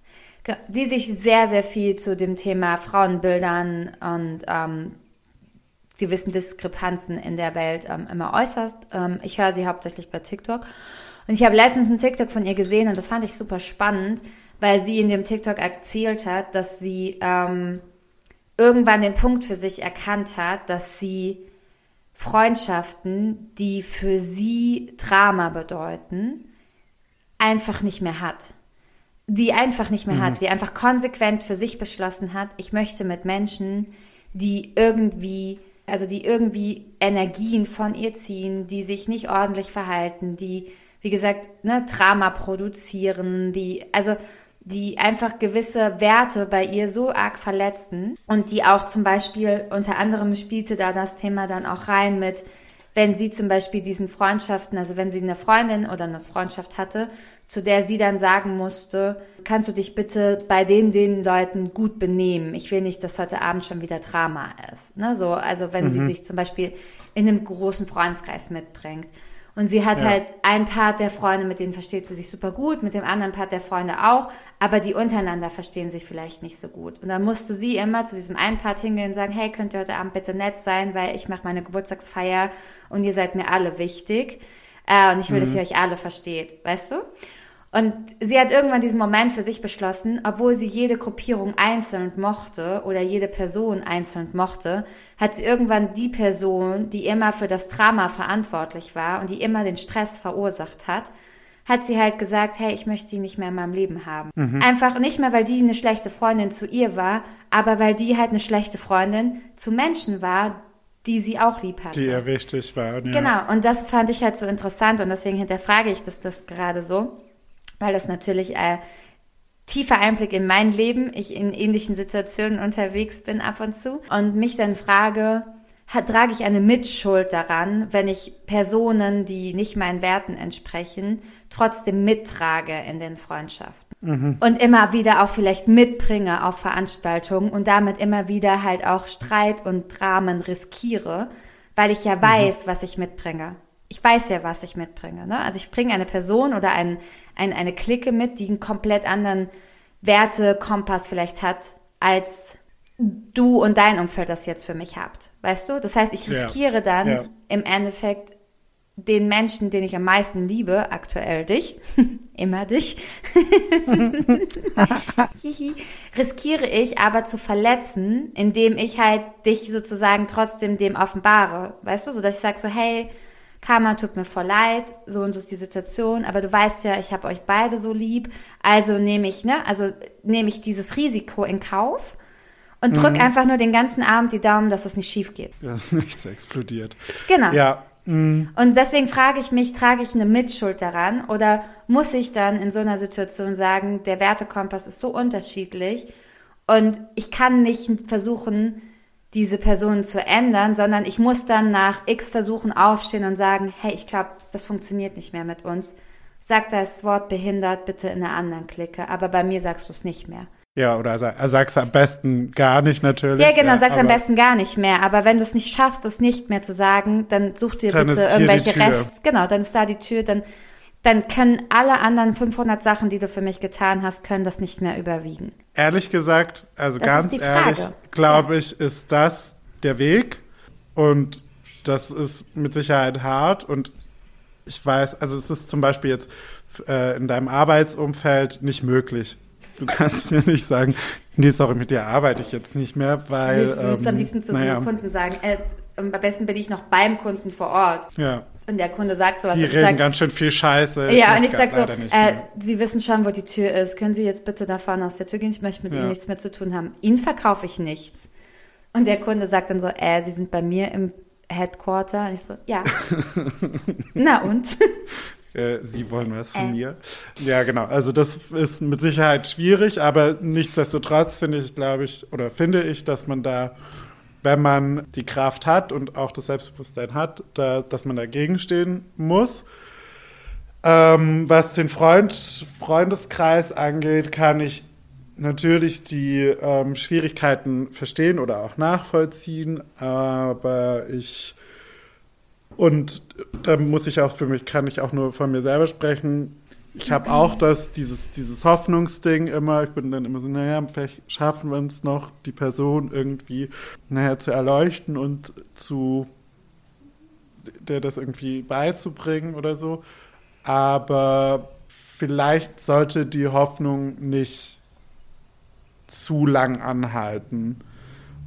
die sich sehr, sehr viel zu dem Thema Frauenbildern und ähm, gewissen Diskrepanzen in der Welt ähm, immer äußerst. Ähm, ich höre sie hauptsächlich bei TikTok. Und ich habe letztens einen TikTok von ihr gesehen und das fand ich super spannend, weil sie in dem TikTok erzählt hat, dass sie ähm, irgendwann den Punkt für sich erkannt hat, dass sie Freundschaften, die für sie Drama bedeuten, einfach nicht mehr hat die einfach nicht mehr mhm. hat, die einfach konsequent für sich beschlossen hat, ich möchte mit Menschen, die irgendwie, also die irgendwie Energien von ihr ziehen, die sich nicht ordentlich verhalten, die, wie gesagt, ne, Drama produzieren, die, also die einfach gewisse Werte bei ihr so arg verletzen und die auch zum Beispiel unter anderem spielte da das Thema dann auch rein mit, wenn sie zum Beispiel diesen Freundschaften, also wenn sie eine Freundin oder eine Freundschaft hatte, zu der sie dann sagen musste, kannst du dich bitte bei den, den Leuten gut benehmen. Ich will nicht, dass heute Abend schon wieder Drama ist. Ne? So, also wenn mhm. sie sich zum Beispiel in einem großen Freundeskreis mitbringt. Und sie hat ja. halt ein Part der Freunde, mit denen versteht sie sich super gut, mit dem anderen Part der Freunde auch, aber die untereinander verstehen sich vielleicht nicht so gut. Und dann musste sie immer zu diesem einen Part hingehen und sagen, hey, könnt ihr heute Abend bitte nett sein, weil ich mache meine Geburtstagsfeier und ihr seid mir alle wichtig. Äh, und ich will, mhm. dass ihr euch alle versteht, weißt du? Und sie hat irgendwann diesen Moment für sich beschlossen, obwohl sie jede Gruppierung einzeln mochte oder jede Person einzeln mochte, hat sie irgendwann die Person, die immer für das Drama verantwortlich war und die immer den Stress verursacht hat, hat sie halt gesagt, hey, ich möchte die nicht mehr in meinem Leben haben. Mhm. Einfach nicht mehr, weil die eine schlechte Freundin zu ihr war, aber weil die halt eine schlechte Freundin zu Menschen war, die sie auch lieb hatte. Die ihr wichtig waren. Ja. Genau, und das fand ich halt so interessant und deswegen hinterfrage ich das, das gerade so weil das natürlich äh, tiefer Einblick in mein Leben, ich in ähnlichen Situationen unterwegs bin ab und zu und mich dann frage, hat, trage ich eine Mitschuld daran, wenn ich Personen, die nicht meinen Werten entsprechen, trotzdem mittrage in den Freundschaften. Und immer wieder auch vielleicht mitbringe auf Veranstaltungen und damit immer wieder halt auch Streit und Dramen riskiere, weil ich ja weiß, was ich mitbringe. Ich weiß ja, was ich mitbringe. Ne? Also ich bringe eine Person oder ein, ein, eine Clique mit, die einen komplett anderen Wertekompass vielleicht hat, als du und dein Umfeld das jetzt für mich habt. Weißt du? Das heißt, ich Ja. riskiere dann Ja. im Endeffekt den Menschen, den ich am meisten liebe, aktuell dich, [laughs] immer dich, [laughs] riskiere ich aber zu verletzen, indem ich halt dich sozusagen trotzdem dem offenbare. Weißt du, so dass ich sage so, hey, Karma tut mir voll leid, so und so ist die Situation, aber du weißt ja, ich habe euch beide so lieb, also nehme ich, ne, also nehme ich dieses Risiko in Kauf und drück einfach nur den ganzen Abend die Daumen, dass es nicht schief geht. [laughs] Dass nichts explodiert. Genau. Ja, mm, Und deswegen frage ich mich, trage ich eine Mitschuld daran oder muss ich dann in so einer Situation sagen, der Wertekompass ist so unterschiedlich und ich kann nicht versuchen, diese Personen zu ändern, sondern ich muss dann nach x Versuchen aufstehen und sagen, hey, ich glaube, das funktioniert nicht mehr mit uns. Sag das Wort behindert bitte in einer anderen Clique, aber bei mir sagst du es nicht mehr. ja, oder sag, sag's am besten gar nicht natürlich. Ja, genau, sag's am aber- besten gar nicht mehr. Aber wenn du es nicht schaffst, es nicht mehr zu sagen, dann such dir bitte irgendwelche. Rechts. Genau, dann ist da die Tür. Dann, dann können alle anderen 500 Sachen, die du für mich getan hast, können das nicht mehr überwiegen. Ehrlich gesagt, also Das ganz ehrlich, glaube ich, ist das der Weg und das ist mit Sicherheit hart und ich weiß, also es ist zum Beispiel jetzt äh, in deinem Arbeitsumfeld nicht möglich. Du kannst ja nicht sagen, nee, sorry, mit dir arbeite ich jetzt nicht mehr, weil. würdest am ähm, liebsten zu naja, so einem Kunden sagen, äh, am besten bin ich noch beim Kunden vor Ort. Ja, Und der Kunde sagt sowas. ich reden sag, ganz schön viel Scheiße. ja, und ich gar sag so, äh. Sie wissen schon, wo die Tür ist. Können Sie jetzt bitte da vorne aus der Tür gehen? Ich möchte mit Ja. Ihnen nichts mehr zu tun haben. Ihnen verkaufe ich nichts. Und der Kunde sagt dann so, äh, Sie sind bei mir im Headquarter. Und ich so, ja. [laughs] Na und? Äh, Sie wollen was von Äh. mir. Ja, genau. Also das ist mit Sicherheit schwierig, aber nichtsdestotrotz finde ich, glaube ich, oder finde ich, dass man da, wenn man die Kraft hat und auch das Selbstbewusstsein hat, da, dass man dagegen stehen muss. Ähm, was den Freund, Freundeskreis angeht, kann ich natürlich die ähm, Schwierigkeiten verstehen oder auch nachvollziehen, aber ich und da muss ich auch für mich, kann ich auch nur von mir selber sprechen. Ich habe auch das, dieses, dieses Hoffnungsding immer. Ich bin dann immer so, naja, vielleicht schaffen wir es noch, die Person irgendwie, naja, zu erleuchten und zu der das irgendwie beizubringen oder so. Aber vielleicht sollte die Hoffnung nicht zu lang anhalten,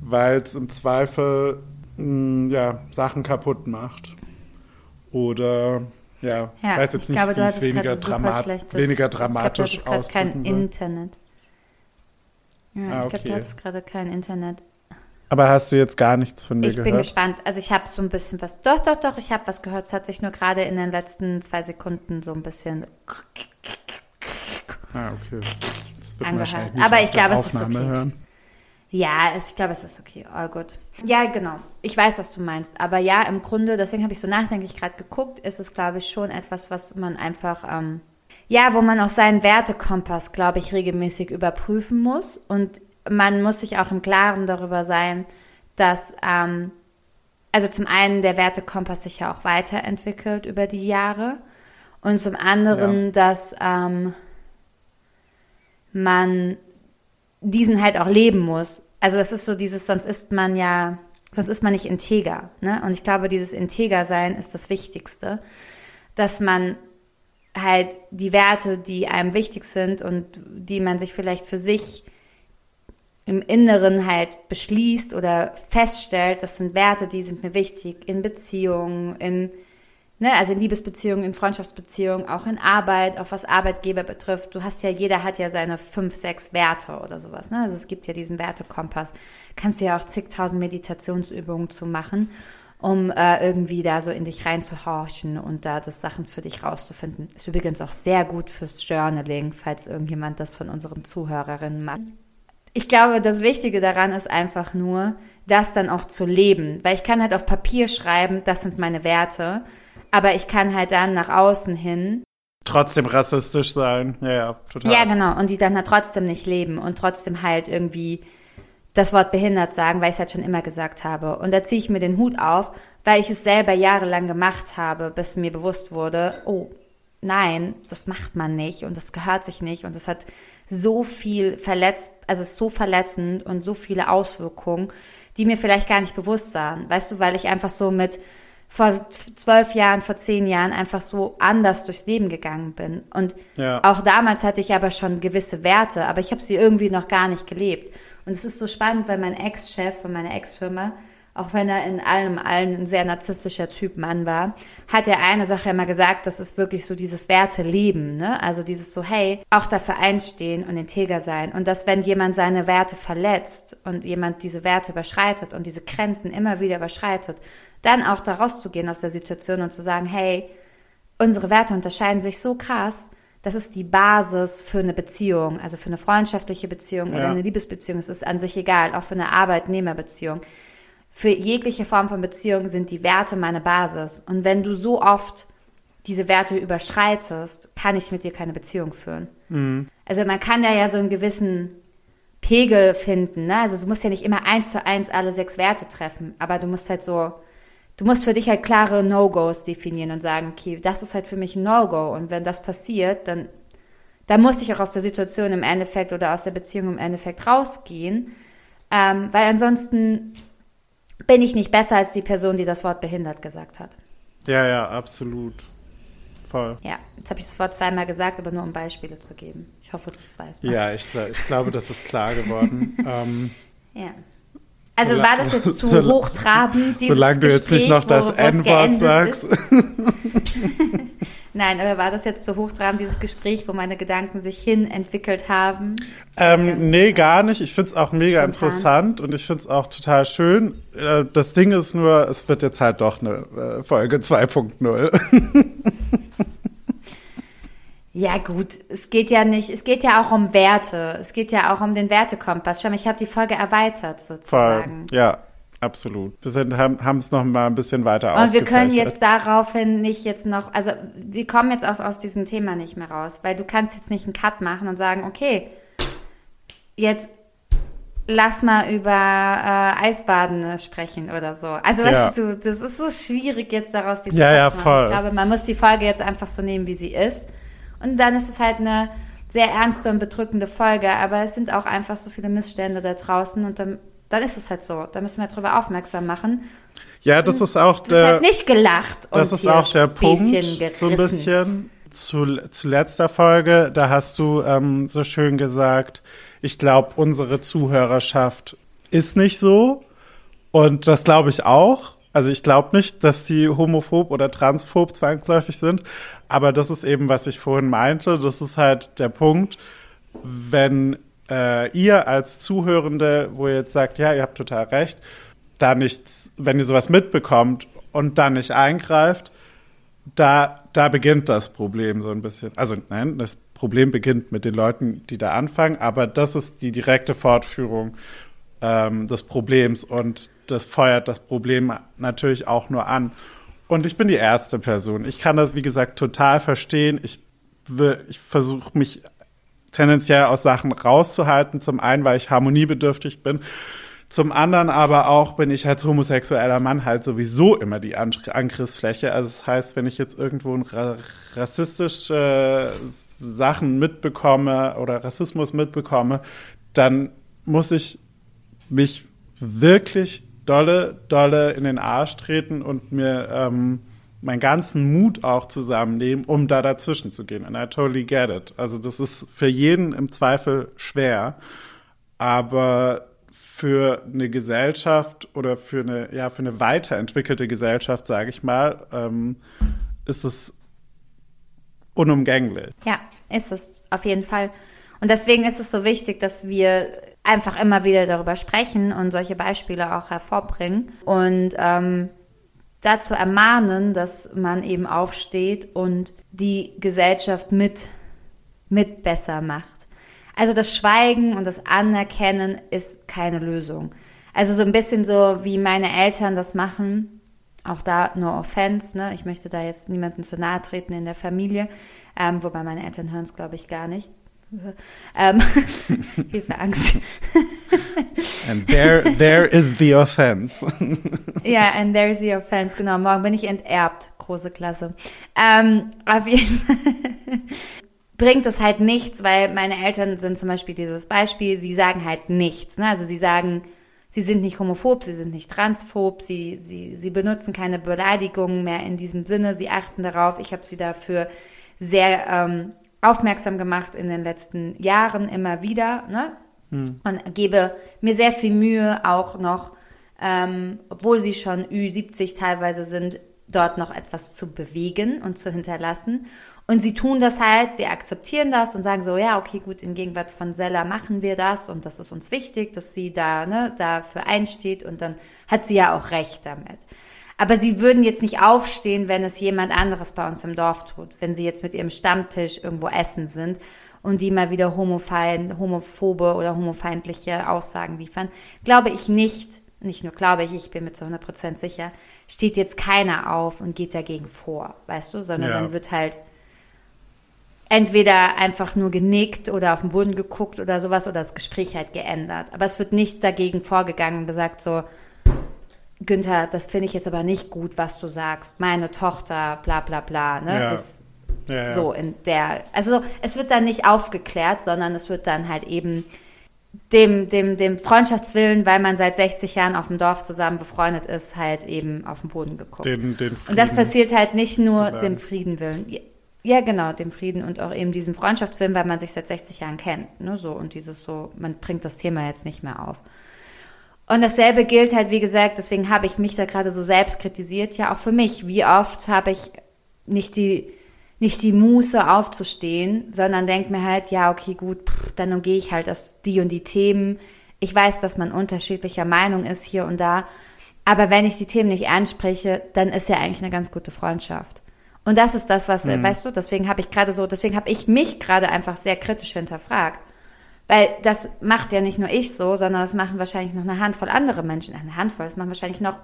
weil es im Zweifel mh, ja, Sachen kaputt macht. Oder ja, Ja, weiß jetzt ich nicht, glaube, du ich hattest weniger, dramat schlechtes, weniger Ich glaube, du dramatisch kein soll. Internet. Ja, Ah, ich glaube, okay. du hattest gerade kein Internet. Aber hast du jetzt gar nichts von mir Ich bin gehört? gespannt. Also ich habe so ein bisschen was. Doch, doch, doch, ich habe was gehört. Es hat sich nur gerade in den letzten zwei Sekunden so ein bisschen Ah, okay. Das wird angehört. Aber ich glaube, es ist okay. hören. Ja, ich glaube, es ist okay. All gut. Ja, genau. Ich weiß, was du meinst. Aber ja, im Grunde, deswegen habe ich so nachdenklich gerade geguckt, ist es, glaube ich, schon etwas, was man einfach, ähm, ja, wo man auch seinen Wertekompass, glaube ich, regelmäßig überprüfen muss. Und man muss sich auch im Klaren darüber sein, dass, ähm, also zum einen der Wertekompass sich ja auch weiterentwickelt über die Jahre. Und zum anderen, Ja. dass ähm, man diesen halt auch leben muss. Also das ist so dieses, sonst ist man ja, sonst ist man nicht integer. Ne? Und ich glaube, dieses Integer-Sein ist das Wichtigste, dass man halt die Werte, die einem wichtig sind und die man sich vielleicht für sich im Inneren halt beschließt oder feststellt, das sind Werte, die sind mir wichtig in Beziehungen, in ne, also in Liebesbeziehungen, in Freundschaftsbeziehungen, auch in Arbeit, auch was Arbeitgeber betrifft. Du hast ja, jeder hat ja seine fünf, sechs Werte oder sowas. Ne? Also es gibt ja diesen Wertekompass. Kannst du ja auch zigtausend Meditationsübungen zu machen, um äh, irgendwie da so in dich reinzuhorchen und da das Sachen für dich rauszufinden. Ist übrigens auch sehr gut fürs Journaling, falls irgendjemand das von unseren Zuhörerinnen macht. ich glaube, das Wichtige daran ist einfach nur, das dann auch zu leben. Weil ich kann halt auf Papier schreiben, das sind meine Werte, aber ich kann halt dann nach außen hin. Trotzdem rassistisch sein. Ja, ja, total. Ja, genau. Und die dann halt trotzdem nicht leben und trotzdem halt irgendwie das Wort behindert sagen, weil ich es halt schon immer gesagt habe. Und da ziehe ich mir den Hut auf, weil ich es selber jahrelang gemacht habe, bis mir bewusst wurde, oh, nein, das macht man nicht und das gehört sich nicht und das hat so viel verletzt, also es ist so verletzend und so viele Auswirkungen, die mir vielleicht gar nicht bewusst waren. Weißt du, weil ich einfach so mit vor zwölf Jahren, vor zehn Jahren einfach so anders durchs Leben gegangen bin. Und Ja. auch damals hatte ich aber schon gewisse Werte, aber ich habe sie irgendwie noch gar nicht gelebt. Und es ist so spannend, weil mein Ex-Chef von meiner Ex-Firma, auch wenn er in allem allen ein sehr narzisstischer Typ Mann war, hat er eine Sache immer gesagt, das ist wirklich so dieses Werte-Leben, ne? Also dieses so, hey, auch dafür einstehen und integer sein. Und dass, wenn jemand seine Werte verletzt und jemand diese Werte überschreitet und diese Grenzen immer wieder überschreitet, dann auch da rauszugehen aus der Situation und zu sagen, hey, unsere Werte unterscheiden sich so krass, das ist die Basis für eine Beziehung, also für eine freundschaftliche Beziehung oder Ja. eine Liebesbeziehung. Es ist an sich egal, auch für eine Arbeitnehmerbeziehung. Für jegliche Form von Beziehung sind die Werte meine Basis. Und wenn du so oft diese Werte überschreitest, kann ich mit dir keine Beziehung führen. Also man kann da ja so einen gewissen Pegel finden. Ne? Also du musst ja nicht immer eins zu eins alle sechs Werte treffen, aber du musst halt so, du musst für dich halt klare No-Gos definieren und sagen, okay, das ist halt für mich ein No-Go. Und wenn das passiert, dann, dann muss ich auch aus der Situation im Endeffekt oder aus der Beziehung im Endeffekt rausgehen. Ähm, weil ansonsten bin ich nicht besser als die Person, die das Wort behindert gesagt hat. Ja, ja, absolut. Voll. Ja, jetzt habe ich das Wort zweimal gesagt, aber nur um Beispiele zu geben. Ich hoffe, das weiß man. Ja, ich, ich glaube, das ist klar geworden. [laughs] ähm, Ja. Also Sola- war das jetzt zu Sola- hochtrabend, solange du jetzt nicht noch das N-Wort sagst. [laughs] [laughs] Nein, aber war das jetzt zu hochtrabend, dieses Gespräch, wo meine Gedanken sich hin entwickelt haben? Ähm, nee, gar nicht. Ich find's auch mega Spontan. interessant und ich find's auch total schön. Äh, Das Ding ist nur, es wird jetzt halt doch eine äh, Folge 2.0. [laughs] Ja gut, es geht ja nicht, es geht ja auch um Werte. Es geht ja auch um den Wertekompass. Schau mal, ich habe die Folge erweitert Voll. sozusagen. Ja, absolut. Wir sind, haben es noch mal ein bisschen weiter Und wir können jetzt daraufhin nicht jetzt noch, also wir kommen jetzt auch aus diesem Thema nicht mehr raus, weil du kannst jetzt nicht einen Cut machen und sagen, okay, jetzt lass mal über äh, Eisbaden äh, sprechen oder so. Also Ja. weißt du, das ist so schwierig jetzt daraus diesen Ja, ja, voll. Ich glaube, man muss die Folge jetzt einfach so nehmen, wie sie ist. Und dann ist es halt eine sehr ernste und bedrückende Folge, aber es sind auch einfach so viele Missstände da draußen und dann, dann ist es halt so. Da müssen wir darüber aufmerksam machen. Ja, das ist auch Es wird der, halt nicht gelacht und das ist auch der Punkt, gerissen. so ein bisschen zu, zu letzter Folge, da hast du ähm, so schön gesagt, ich glaube, unsere Zuhörerschaft ist nicht so und das glaube ich auch. Also ich glaube nicht, dass die homophob oder transphob zwangsläufig sind, aber das ist eben, was ich vorhin meinte, das ist halt der Punkt, wenn äh, ihr als Zuhörende, wo ihr jetzt sagt, ja, ihr habt total recht, da nichts, wenn ihr sowas mitbekommt und dann nicht eingreift, da, da beginnt das Problem so ein bisschen. Also nein, das Problem beginnt mit den Leuten, die da anfangen, aber das ist die direkte Fortführung ähm, des Problems und das feuert das Problem natürlich auch nur an. Und ich bin die erste Person. Ich kann das, wie gesagt, total verstehen. Ich, ich versuche mich tendenziell aus Sachen rauszuhalten. Zum einen, weil ich harmoniebedürftig bin. Zum anderen aber auch bin ich als homosexueller Mann halt sowieso immer die An Angriffsfläche. Also das heißt, wenn ich jetzt irgendwo ra rassistische Sachen mitbekomme oder Rassismus mitbekomme, dann muss ich mich wirklich dolle, dolle in den Arsch treten und mir ähm, meinen ganzen Mut auch zusammennehmen, um da dazwischen zu gehen. And I totally get it. Also das ist für jeden im Zweifel schwer, aber für eine Gesellschaft oder für eine, ja, für eine weiterentwickelte Gesellschaft, sage ich mal, ähm, ist es unumgänglich. Ja, ist es auf jeden Fall. Und deswegen ist es so wichtig, dass wir einfach immer wieder darüber sprechen und solche Beispiele auch hervorbringen und ähm, dazu ermahnen, dass man eben aufsteht und die Gesellschaft mit, mit besser macht. Also das Schweigen und das Anerkennen ist keine Lösung. Also so ein bisschen so, wie meine Eltern das machen. Auch da no offense, ne? Ich möchte da jetzt niemanden zu nahe treten in der Familie. Ähm, wobei meine Eltern hören es, glaube ich, gar nicht. Ähm, [laughs] Hilfe, Angst. [laughs] And there, there is the offense. [laughs] Ja, and there's the offense, genau. Morgen bin ich enterbt, große Klasse. Ähm, auf jeden Fall bringt es halt nichts, weil meine Eltern sind zum Beispiel dieses Beispiel, sie sagen halt nichts. Ne? Also sie sagen, sie sind nicht homophob, sie sind nicht transphob, sie, sie, sie benutzen keine Beleidigungen mehr in diesem Sinne, sie achten darauf. Ich habe sie dafür sehr ähm, aufmerksam gemacht in den letzten Jahren immer wieder. Ne? Hm. und gebe mir sehr viel Mühe auch noch, ähm, obwohl sie schon Ü70 teilweise sind, dort noch etwas zu bewegen und zu hinterlassen. Und sie tun das halt, sie akzeptieren das und sagen so, ja, okay, gut, in Gegenwart von Sella machen wir das und das ist uns wichtig, dass sie da ne, dafür einsteht und dann hat sie ja auch recht damit. Aber sie würden jetzt nicht aufstehen, wenn es jemand anderes bei uns im Dorf tut, wenn sie jetzt mit ihrem Stammtisch irgendwo essen sind und die mal wieder homophobe, homophobe oder homofeindliche Aussagen liefern. Glaube ich nicht, nicht nur glaube ich, ich bin mir zu 100% sicher, steht jetzt keiner auf und geht dagegen vor, weißt du, sondern Ja. dann wird halt entweder einfach nur genickt oder auf den Boden geguckt oder sowas oder das Gespräch halt geändert. Aber es wird nicht dagegen vorgegangen und gesagt so, Günther, das finde ich jetzt aber nicht gut, was du sagst. Meine Tochter, bla bla bla, ne, Ja. ist Ja, ja. so in der, also es wird dann nicht aufgeklärt, sondern es wird dann halt eben dem, dem, dem Freundschaftswillen, weil man seit 60 Jahren auf dem Dorf zusammen befreundet ist, halt eben auf den Boden geguckt. Den, den und das passiert halt nicht nur bewahren. dem Frieden willen. Ja, Ja, genau, dem Frieden und auch eben diesem Freundschaftswillen, weil man sich seit 60 Jahren kennt. Ne, so, und dieses so, man bringt das Thema jetzt nicht mehr auf. Und dasselbe gilt halt, wie gesagt, deswegen habe ich mich da gerade so selbst kritisiert, ja auch für mich. Wie oft habe ich nicht die, nicht die Muße aufzustehen, sondern denke mir halt, ja, okay, gut, pff, dann umgehe ich halt das, die und die Themen. Ich weiß, dass man unterschiedlicher Meinung ist hier und da. Aber wenn ich die Themen nicht anspreche, dann ist ja eigentlich eine ganz gute Freundschaft. Und das ist das, was, äh, weißt du, deswegen habe ich gerade so, deswegen habe ich mich gerade einfach sehr kritisch hinterfragt. Weil das macht ja nicht nur ich so, sondern das machen wahrscheinlich noch eine Handvoll andere Menschen. Eine Handvoll, das machen wahrscheinlich noch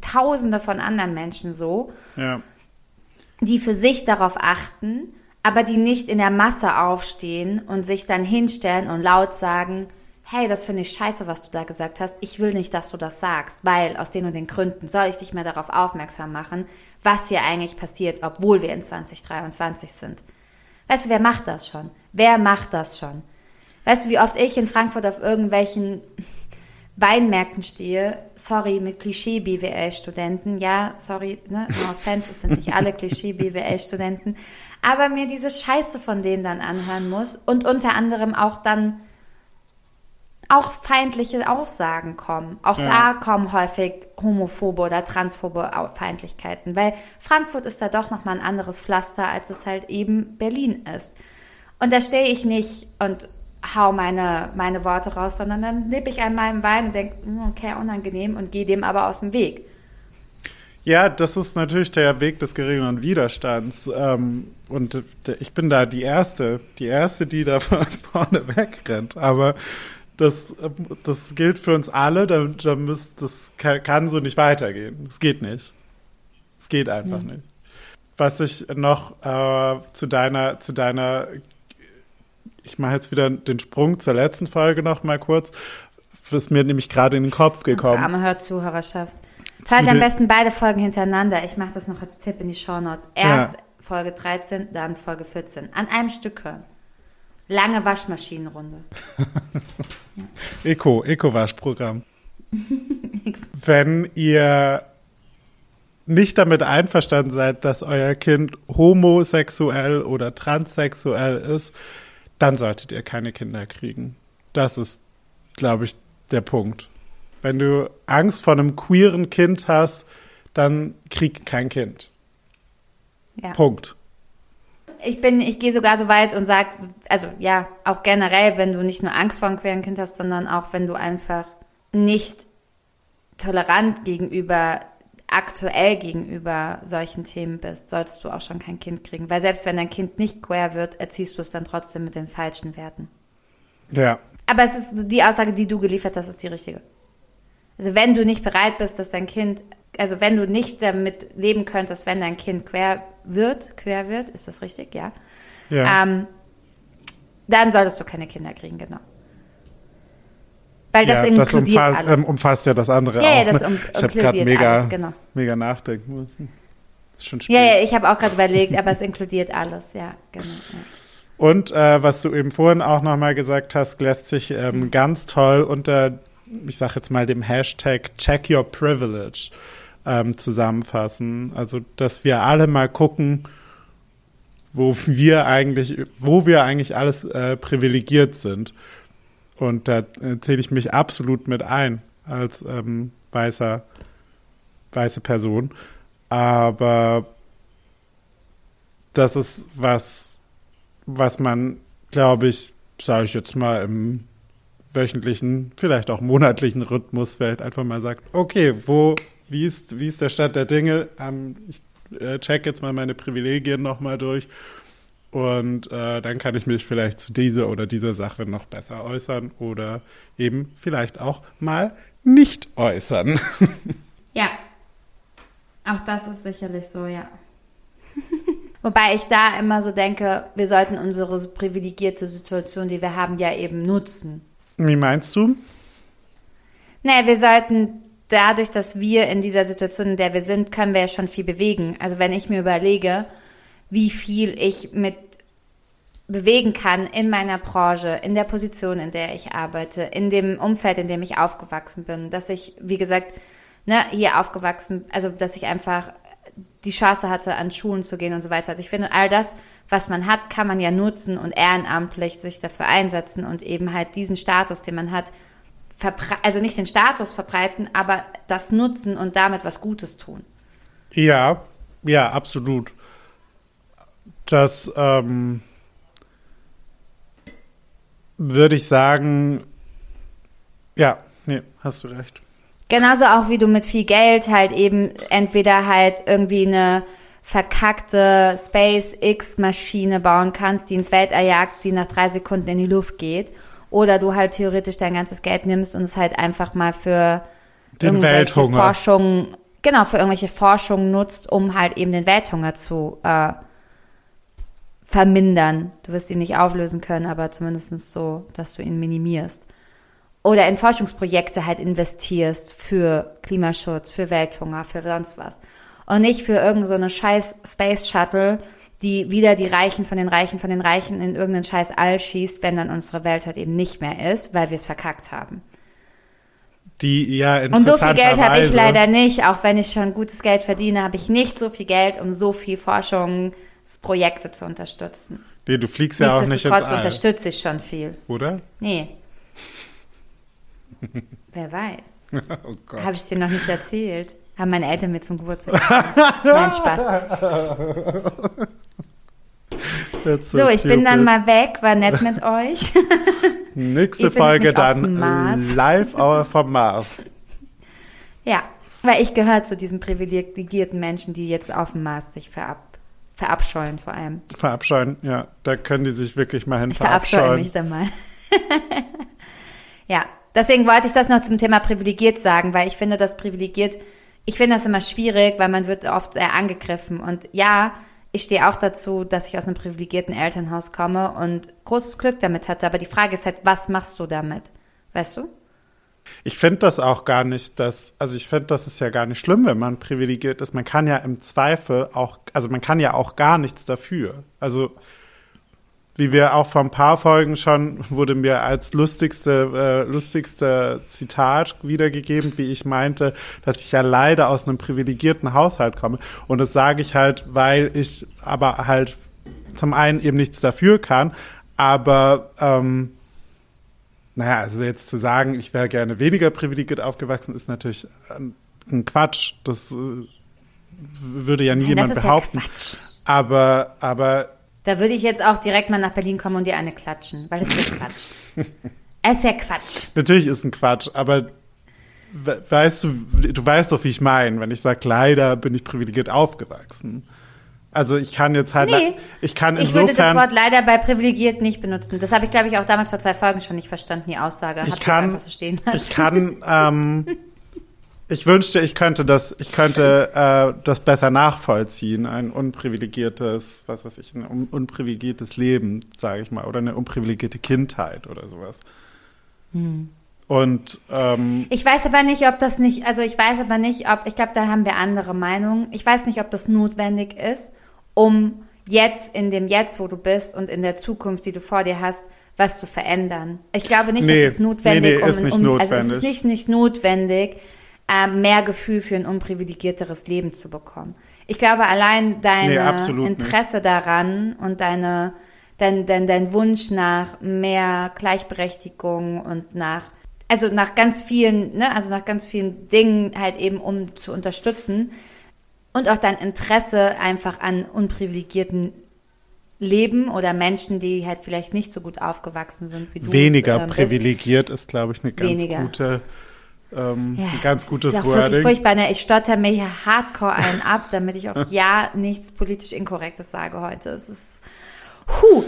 Tausende von anderen Menschen so, Ja. die für sich darauf achten, aber die nicht in der Masse aufstehen und sich dann hinstellen und laut sagen, hey, das finde ich scheiße, was du da gesagt hast. Ich will nicht, dass du das sagst, weil aus den und den Gründen soll ich dich mehr darauf aufmerksam machen, was hier eigentlich passiert, obwohl wir in 2023 sind. Weißt du, wer macht das schon? Wer macht das schon? Weißt du, wie oft ich in Frankfurt auf irgendwelchen Weinmärkten stehe, sorry, mit Klischee-BWL-Studenten, ja, sorry, ne, no offense, es sind nicht alle Klischee-BWL-Studenten, aber mir diese Scheiße von denen dann anhören muss und unter anderem auch dann auch feindliche Aussagen kommen. Auch Ja. da kommen häufig homophobe oder transphobe Feindlichkeiten, weil Frankfurt ist da doch nochmal ein anderes Pflaster, als es halt eben Berlin ist. Und da stehe ich nicht und hau meine, meine Worte raus, sondern dann nippe ich an meinem Wein und denke, "Hm, okay, unangenehm und gehe dem aber aus dem Weg. Ja, das ist natürlich der Weg des geringeren Widerstands. Ähm, und ich bin da die Erste, die Erste, die da [laughs] von vorne wegrennt. Aber das, ähm, das gilt für uns alle. Da, da müsst, das kann, so nicht weitergehen. Es geht nicht. Es geht einfach nicht. Was ich noch äh, zu deiner, zu deiner, ich mache jetzt wieder den Sprung zur letzten Folge noch mal kurz, ist mir nämlich gerade in den Kopf gekommen. arme Hörzuhörerschaft. Fahrt am besten beide Folgen hintereinander. Ich mache das noch als Tipp in die Shownotes. Erst Folge 13, dann Folge 14. An einem Stück hören. Lange Waschmaschinenrunde. [laughs] Eco, Eco-Waschprogramm. [laughs] Wenn ihr nicht damit einverstanden seid, dass euer Kind homosexuell oder transsexuell ist, dann solltet ihr keine Kinder kriegen. Das ist, glaube ich, der Punkt. Wenn du Angst vor einem queeren Kind hast, dann krieg kein Kind. Ja. Punkt. Ich bin, ich gehe sogar so weit und sage, also ja, auch generell, wenn du nicht nur Angst vor einem queeren Kind hast, sondern auch wenn du einfach nicht tolerant gegenüber, aktuell gegenüber solchen Themen bist, solltest du auch schon kein Kind kriegen. Weil selbst wenn dein Kind nicht queer wird, erziehst du es dann trotzdem mit den falschen Werten. Ja. Aber es ist die Aussage, die du geliefert hast, ist die richtige. Also wenn du nicht bereit bist, dass dein Kind, also wenn du nicht damit leben könntest, wenn dein Kind quer wird, quer wird, ist das richtig? Ja. Ja. Ähm, dann solltest du keine Kinder kriegen, genau. Weil das ja, das inkludiert umfasst, alles. ähm, umfasst ja das andere Ja, ja, auch. das ne? um- ich habe gerade mega, alles, genau. mega nachdenken müssen. Ist schon spät. ja, ja, ich habe auch gerade überlegt, aber es inkludiert alles, ja, genau. Ja. Und äh, was du eben vorhin auch nochmal gesagt hast, lässt sich ähm, ganz toll unter, ich sag jetzt mal, dem Hashtag Check Your Privilege ähm, zusammenfassen. Also, dass wir alle mal gucken, wo wir eigentlich, wo wir eigentlich alles äh, privilegiert sind. Und da äh, zähle ich mich absolut mit ein als ähm, weißer, weiße Person. Aber das ist was, was man, glaube ich, sage ich jetzt mal im wöchentlichen, vielleicht auch monatlichen Rhythmus vielleicht einfach mal sagt, okay, wo, wie ist, wie ist der Stand der Dinge? Ähm, ich äh, check jetzt mal meine Privilegien nochmal durch und äh, dann kann ich mich vielleicht zu dieser oder dieser Sache noch besser äußern oder eben vielleicht auch mal nicht äußern. [laughs] Ja. Auch das ist sicherlich so, ja. [laughs] Wobei ich da immer so denke, wir sollten unsere privilegierte Situation, die wir haben, ja eben nutzen. Wie meinst du? Naja, wir sollten dadurch, dass wir in dieser Situation, in der wir sind, können wir ja schon viel bewegen. Also wenn ich mir überlege, wie viel ich mit bewegen kann in meiner Branche, in der Position, in der ich arbeite, in dem Umfeld, in dem ich aufgewachsen bin, dass ich, wie gesagt, ne, hier aufgewachsen, also dass ich einfach die Chance hatte, an Schulen zu gehen und so weiter. Also ich finde, all das, was man hat, kann man ja nutzen und ehrenamtlich sich dafür einsetzen und eben halt diesen Status, den man hat, also nicht den Status verbreiten, aber das nutzen und damit was Gutes tun. Ja, ja, absolut. Das ähm, würde ich sagen, ja, nee, hast du recht. Genauso auch wie du mit viel Geld halt eben entweder halt irgendwie eine verkackte SpaceX-Maschine bauen kannst, die ins Weltall jagt, die nach drei Sekunden in die Luft geht. Oder du halt theoretisch dein ganzes Geld nimmst und es halt einfach mal für Den irgendwelche Welthunger. Forschung, genau, für irgendwelche Forschung nutzt, um halt eben den Welthunger zu äh, vermindern. Du wirst ihn nicht auflösen können, aber zumindest so, dass du ihn minimierst. Oder in Forschungsprojekte halt investierst für Klimaschutz, für Welthunger, für sonst was. Und nicht für irgendeine so eine scheiß Space Shuttle, die wieder die Reichen von den Reichen von den Reichen in irgendeinen scheiß All schießt, wenn dann unsere Welt halt eben nicht mehr ist, weil wir es verkackt haben. Die ja Und so viel Geld habe ich leider nicht, auch wenn ich schon gutes Geld verdiene, habe ich nicht so viel Geld, um so viel Forschungsprojekte zu unterstützen. Nee, du fliegst ja auch nicht ins All, unterstütze ich schon viel. oder? Nee. [laughs] Wer weiß. Oh Gott. Habe ich dir noch nicht erzählt. Haben meine Eltern mir zum Geburtstag. [laughs] Nein, Spaß. That's So, ich bin dann mal weg, war nett mit [laughs] euch. Nächste Folge dann live vom Mars. ja, weil ich gehöre zu diesen privilegierten Menschen, die jetzt auf dem Mars sich verab verabscheuen vor allem. Verabscheuen, ja. Da können die sich wirklich mal hin Ich verabscheue verabscheuen. mich dann mal. [laughs] ja, deswegen wollte ich das noch zum Thema privilegiert sagen, weil ich finde, das privilegiert, ich finde das immer schwierig, weil man wird oft sehr angegriffen. Und ja, ich stehe auch dazu, dass ich aus einem privilegierten Elternhaus komme und großes Glück damit hatte. Aber die Frage ist halt, was machst du damit? Weißt du? Ich finde das auch gar nicht, dass, also ich finde, das ist ja gar nicht schlimm, wenn man privilegiert ist. Man kann ja im Zweifel auch, also man kann ja auch gar nichts dafür. Also wie wir auch vor ein paar Folgen schon, wurde mir als lustigste, äh, lustigste Zitat wiedergegeben, wie ich meinte, dass ich ja leider aus einem privilegierten Haushalt komme. Und das sage ich halt, weil ich aber halt zum einen eben nichts dafür kann, aber ähm, naja, also jetzt zu sagen, ich wäre gerne weniger privilegiert aufgewachsen, ist natürlich ein, ein Quatsch. Das äh, würde ja nie Nein, jemand das behaupten. ja Quatsch. aber, aber Da würde ich jetzt auch direkt mal nach Berlin kommen und dir eine klatschen, weil es ist ja Quatsch. [laughs] es ist ja Quatsch. natürlich ist ein Quatsch, aber we- weißt du, du weißt doch, wie ich meine, wenn ich sage, leider bin ich privilegiert aufgewachsen. Also ich kann jetzt halt, Nee. ich kann Ich würde das insofern, Wort leider bei privilegiert nicht benutzen. Das habe ich, glaube ich, auch damals vor zwei Folgen schon nicht verstanden, die Aussage. Hab ich das kann, so stehen lassen. ich kann, ähm, ich wünschte, ich könnte das, ich könnte äh, das besser nachvollziehen, ein unprivilegiertes, was weiß ich, ein un unprivilegiertes Leben, sage ich mal, oder eine unprivilegierte Kindheit oder sowas. Hm. Und ähm, Ich weiß aber nicht, ob das nicht, also ich weiß aber nicht, ob, ich glaube, da haben wir andere Meinungen. Ich weiß nicht, ob das notwendig ist, um jetzt in dem Jetzt, wo du bist und in der Zukunft, die du vor dir hast, was zu verändern. Ich glaube nicht, Nee, dass es notwendig nee, nee, um, ist nicht um also es notwendig. ist nicht, nicht notwendig, ähm, mehr Gefühl für ein unprivilegierteres Leben zu bekommen. Ich glaube, allein Nee, deine absolut nicht. Interesse daran und deine, dein, dein, dein Wunsch nach mehr Gleichberechtigung und nach, also nach ganz vielen, ne, also nach ganz vielen Dingen halt eben, um zu unterstützen und auch dein Interesse einfach an unprivilegierten Leben oder Menschen, die halt vielleicht nicht so gut aufgewachsen sind wie du. weniger ähm, privilegiert ist, glaube ich, eine ganz Weniger. gute, ähm, Ja, ein ganz das gutes ist auch wirklich Wording. furchtbar. Ne? Ich stotter mir hier hardcore einen ab, damit ich auch [laughs] ja nichts politisch Inkorrektes sage heute. Es ist, hu,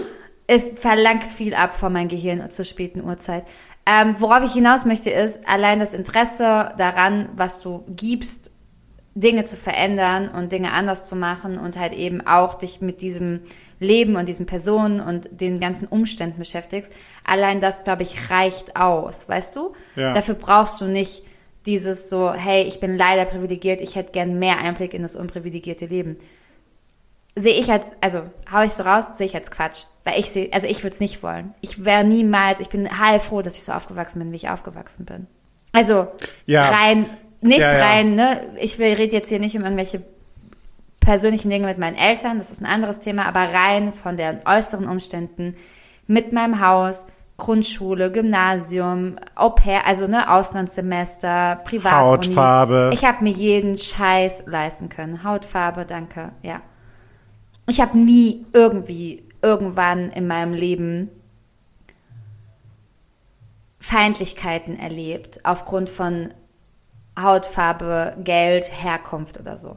es verlangt viel ab von meinem Gehirn zur späten Uhrzeit. Ähm, worauf ich hinaus möchte, ist allein das Interesse daran, was du gibst, Dinge zu verändern und Dinge anders zu machen und halt eben auch dich mit diesem Leben und diesen Personen und den ganzen Umständen beschäftigst. Allein das, glaube ich, reicht aus, weißt du? Ja. Dafür brauchst du nicht dieses so, hey, ich bin leider privilegiert, ich hätte gern mehr Einblick in das unprivilegierte Leben. Sehe ich als, also hau ich so raus, sehe ich als Quatsch. Weil ich sehe, also ich würde es nicht wollen. Ich wäre niemals, ich bin heilfroh, dass ich so aufgewachsen bin, wie ich aufgewachsen bin. Also Ja. rein, nicht Ja, ja. rein, ne? Ich will- rede jetzt hier nicht um irgendwelche persönlichen Dinge mit meinen Eltern, das ist ein anderes Thema, aber rein von den äußeren Umständen mit meinem Haus, Grundschule, Gymnasium, Au pair, also ne, Auslandssemester, Privatuni. Hautfarbe. Ich habe mir jeden Scheiß leisten können. Hautfarbe, danke, ja. Ich habe nie irgendwie irgendwann in meinem Leben Feindlichkeiten erlebt aufgrund von Hautfarbe, Geld, Herkunft oder so.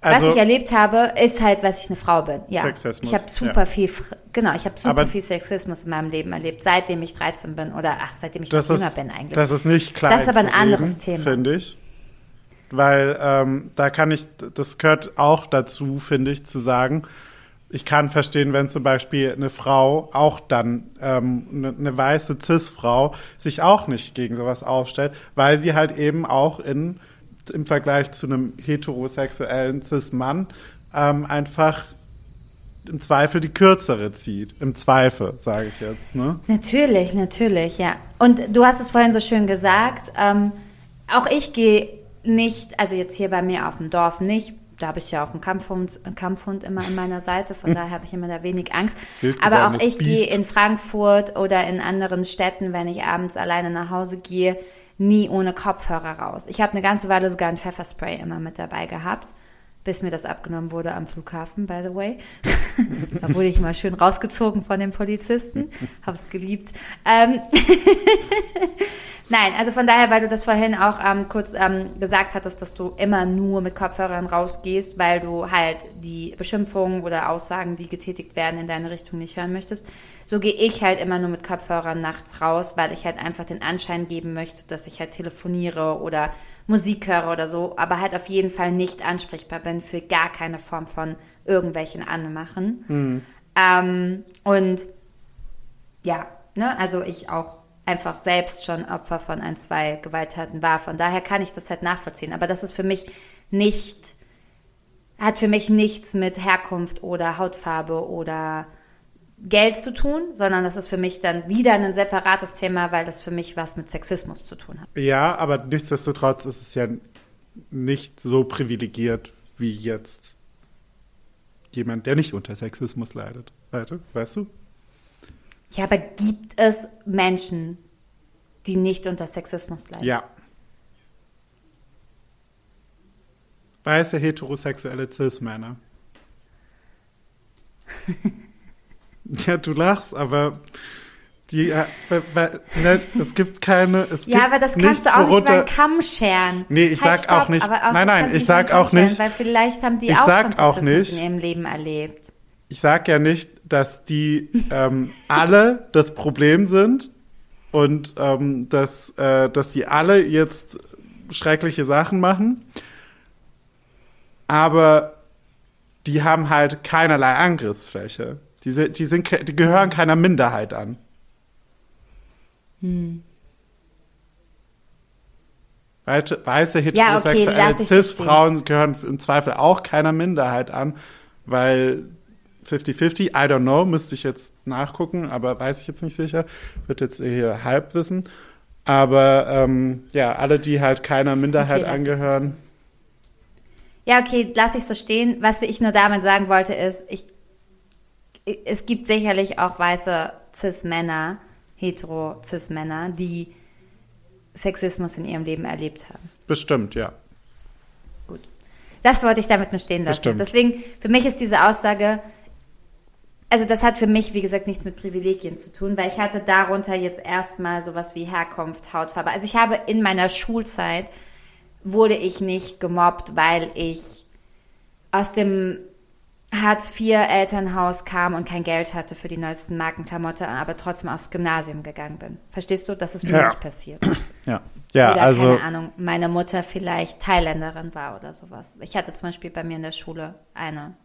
Also- was ich erlebt habe, ist halt, was ich eine Frau bin. Ja. Sexismus, Ich habe super ja. viel, genau, ich habe super Aber- viel Sexismus in meinem Leben erlebt, seitdem ich 13 bin oder ach, seitdem ich noch jünger bin eigentlich. Das ist nicht klein Das ist aber ein anderes Thema. Finde ich. Weil ähm, da kann ich, das gehört auch dazu, finde ich, zu sagen, ich kann verstehen, wenn zum Beispiel eine Frau auch dann, ähm, eine, eine weiße Cis-Frau, sich auch nicht gegen sowas aufstellt, weil sie halt eben auch in, im Vergleich zu einem heterosexuellen Cis-Mann ähm, einfach im Zweifel die kürzere zieht. Im Zweifel, sage ich jetzt. Ne? Natürlich, natürlich, ja. Und du hast es vorhin so schön gesagt, ähm, auch ich gehe nicht, also jetzt hier bei mir auf dem Dorf nicht, da habe ich ja auch einen Kampfhund, einen Kampfhund immer an meiner Seite, von daher habe ich immer da wenig Angst. Aber auch ich gehe Biest. in Frankfurt oder in anderen Städten, wenn ich abends alleine nach Hause gehe, nie ohne Kopfhörer raus. Ich habe eine ganze Weile sogar ein Pfefferspray immer mit dabei gehabt, bis mir das abgenommen wurde am Flughafen, by the way. [laughs] da wurde ich mal schön rausgezogen von den Polizisten. Habe es geliebt. Ähm, [laughs] Nein, also von daher, weil du das vorhin auch ähm, kurz ähm, gesagt hattest, dass du immer nur mit Kopfhörern rausgehst, weil du halt die Beschimpfungen oder Aussagen, die getätigt werden, in deine Richtung nicht hören möchtest. So gehe ich halt immer nur mit Kopfhörern nachts raus, weil ich halt einfach den Anschein geben möchte, dass ich halt telefoniere oder Musik höre oder so, aber halt auf jeden Fall nicht ansprechbar bin für gar keine Form von irgendwelchen Anmachen. Ähm, und ja, ne, also ich auch einfach selbst schon Opfer von ein, zwei Gewalttaten war. Von daher kann ich das halt nachvollziehen. Aber das ist für mich nicht, hat für mich nichts mit Herkunft oder Hautfarbe oder Geld zu tun, sondern das ist für mich dann wieder ein separates Thema, weil das für mich was mit Sexismus zu tun hat. Ja, aber nichtsdestotrotz ist es ja nicht so privilegiert wie jetzt jemand, der nicht unter Sexismus leidet. Weißt du? Ja, aber gibt es Menschen, die nicht unter Sexismus leiden? Ja. Weiße heterosexuelle Cis-Männer. [laughs] ja, du lachst, aber Die, äh, ne, es gibt keine. Es Ja, gibt aber das nichts, kannst du auch nicht den Kamm scheren. Nee, ich halt, sag auch stopp, nicht- aber nein, nein, ich sag auch scheren, nicht- Weil vielleicht haben die Ich auch schon auch Sexismus nicht- in ihrem Leben erlebt. Ich sag ja nicht, dass die ähm, alle das Problem sind und ähm, dass, äh, dass die alle jetzt schreckliche Sachen machen. Aber die haben halt keinerlei Angriffsfläche. Die, sind- die, sind, die gehören keiner Minderheit an. Weiße, weiße Ja, okay, heterosexuelle ich so Cis-Frauen gehören im Zweifel auch keiner Minderheit an, weil 50-50, I don't know, müsste ich jetzt nachgucken, aber weiß ich jetzt nicht sicher. Wird jetzt hier Halbwissen. Aber ähm, ja, alle, die halt keiner Minderheit Okay, ich so angehören. Ja, okay, lass ich so stehen. Was ich nur damit sagen wollte, ist, ich, es gibt sicherlich auch weiße Cis-Männer, hetero-Cis-Männer, die Sexismus in ihrem Leben erlebt haben. Bestimmt, ja. Gut. Das wollte ich damit nur stehen lassen. Bestimmt. Deswegen, für mich ist diese Aussage, also das hat für mich, wie gesagt, nichts mit Privilegien zu tun, weil ich hatte darunter jetzt erstmal sowas wie Herkunft, Hautfarbe. Also ich habe in meiner Schulzeit wurde ich nicht gemobbt, weil ich aus dem Hartz-IV-Elternhaus kam und kein Geld hatte für die neuesten Markenklamotte, aber trotzdem aufs Gymnasium gegangen bin. Verstehst du? Das ist mir Ja. nicht passiert. [clears throat] Ja, ja Oder also keine Ahnung, meine Mutter vielleicht Thailänderin war oder sowas. Ich hatte zum Beispiel bei mir in der Schule eine,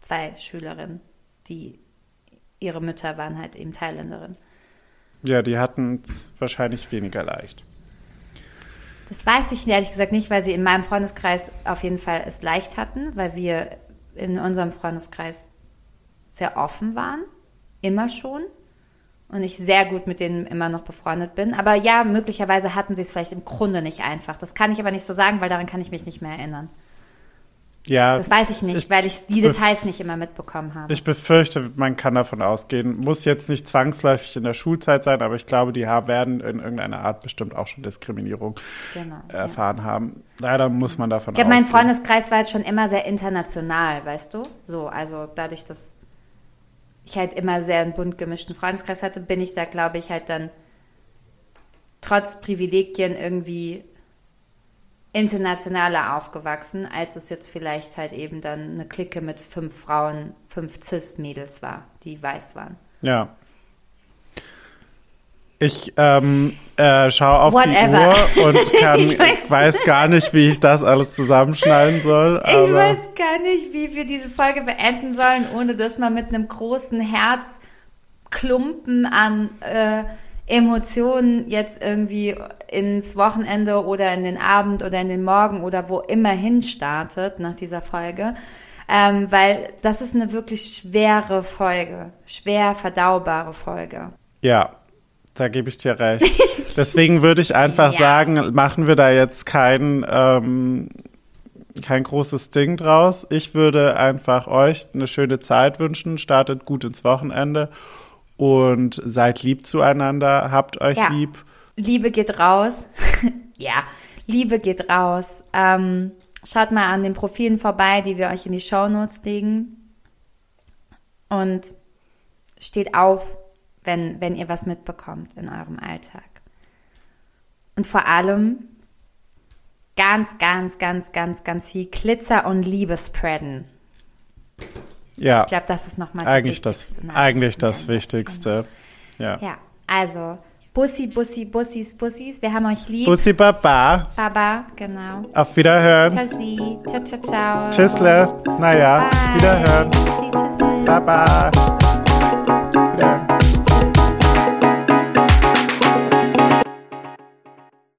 zwei Schülerinnen, die ihre Mütter waren halt eben Thailänderin. ja, die hatten es wahrscheinlich weniger leicht. Das weiß ich ehrlich gesagt nicht, weil sie in meinem Freundeskreis auf jeden Fall es leicht hatten, weil wir in unserem Freundeskreis sehr offen waren, immer schon. Und ich sehr gut mit denen immer noch befreundet bin. Aber ja, möglicherweise hatten sie es vielleicht im Grunde nicht einfach. Das kann ich aber nicht so sagen, weil daran kann ich mich nicht mehr erinnern. Ja, Das weiß ich nicht, Ich weil ich die Details nicht immer mitbekommen habe. ich befürchte, man kann davon ausgehen. Muss jetzt nicht zwangsläufig in der Schulzeit sein, aber ich glaube, die haben, werden in irgendeiner Art bestimmt auch schon Diskriminierung Genau, ja. erfahren haben. Leider muss man davon ich glaube, mein ausgehen. Freundeskreis war jetzt schon immer sehr international, weißt du? So, also dadurch, dass ich halt immer sehr einen bunt gemischten Freundeskreis hatte, bin ich da, glaube ich, halt dann trotz Privilegien irgendwie internationaler aufgewachsen, als es jetzt vielleicht halt eben dann eine Clique mit fünf Frauen, fünf Cis-Mädels war, die weiß waren. Ja. Ich ähm, äh, schaue auf Whatever. die Uhr und [laughs] kann, Ich weiß- weiß. gar nicht, wie ich das alles zusammenschneiden soll. Ich weiß gar nicht, wie wir diese Folge beenden sollen, ohne dass man mit einem großen Herzklumpen an äh, Emotionen jetzt irgendwie ins Wochenende oder in den Abend oder in den Morgen oder wo immer hin startet nach dieser Folge. Ähm, weil das ist eine wirklich schwere Folge, schwer verdaubare Folge. ja, da gebe ich dir recht. [laughs] Deswegen würde ich einfach Ja. sagen, machen wir da jetzt kein, ähm, kein großes Ding draus. Ich würde einfach euch eine schöne Zeit wünschen. Startet gut ins Wochenende und seid lieb zueinander. Habt euch Ja. lieb. Liebe geht raus. [laughs] ja, Liebe geht raus. Ähm, schaut mal an den Profilen vorbei, die wir euch in die Shownotes legen. Und steht auf, wenn, wenn ihr was mitbekommt in eurem Alltag. Und vor allem ganz, ganz, ganz, ganz, ganz viel Glitzer und Liebe spreaden. Ja, Ich glaube, das ist nochmal eigentlich das, eigentlich das. Wichtigste. Ja. Ja, also Bussi, Bussi, Bussis, Bussis. Wir haben euch lieb. Bussi Baba, Baba, genau. auf Wiederhören. Tschüssi. Ciao, ciao, ciao. Tschüssle. Naja, Bye. Wiederhören. Tschüssi, tschüssi. Baba.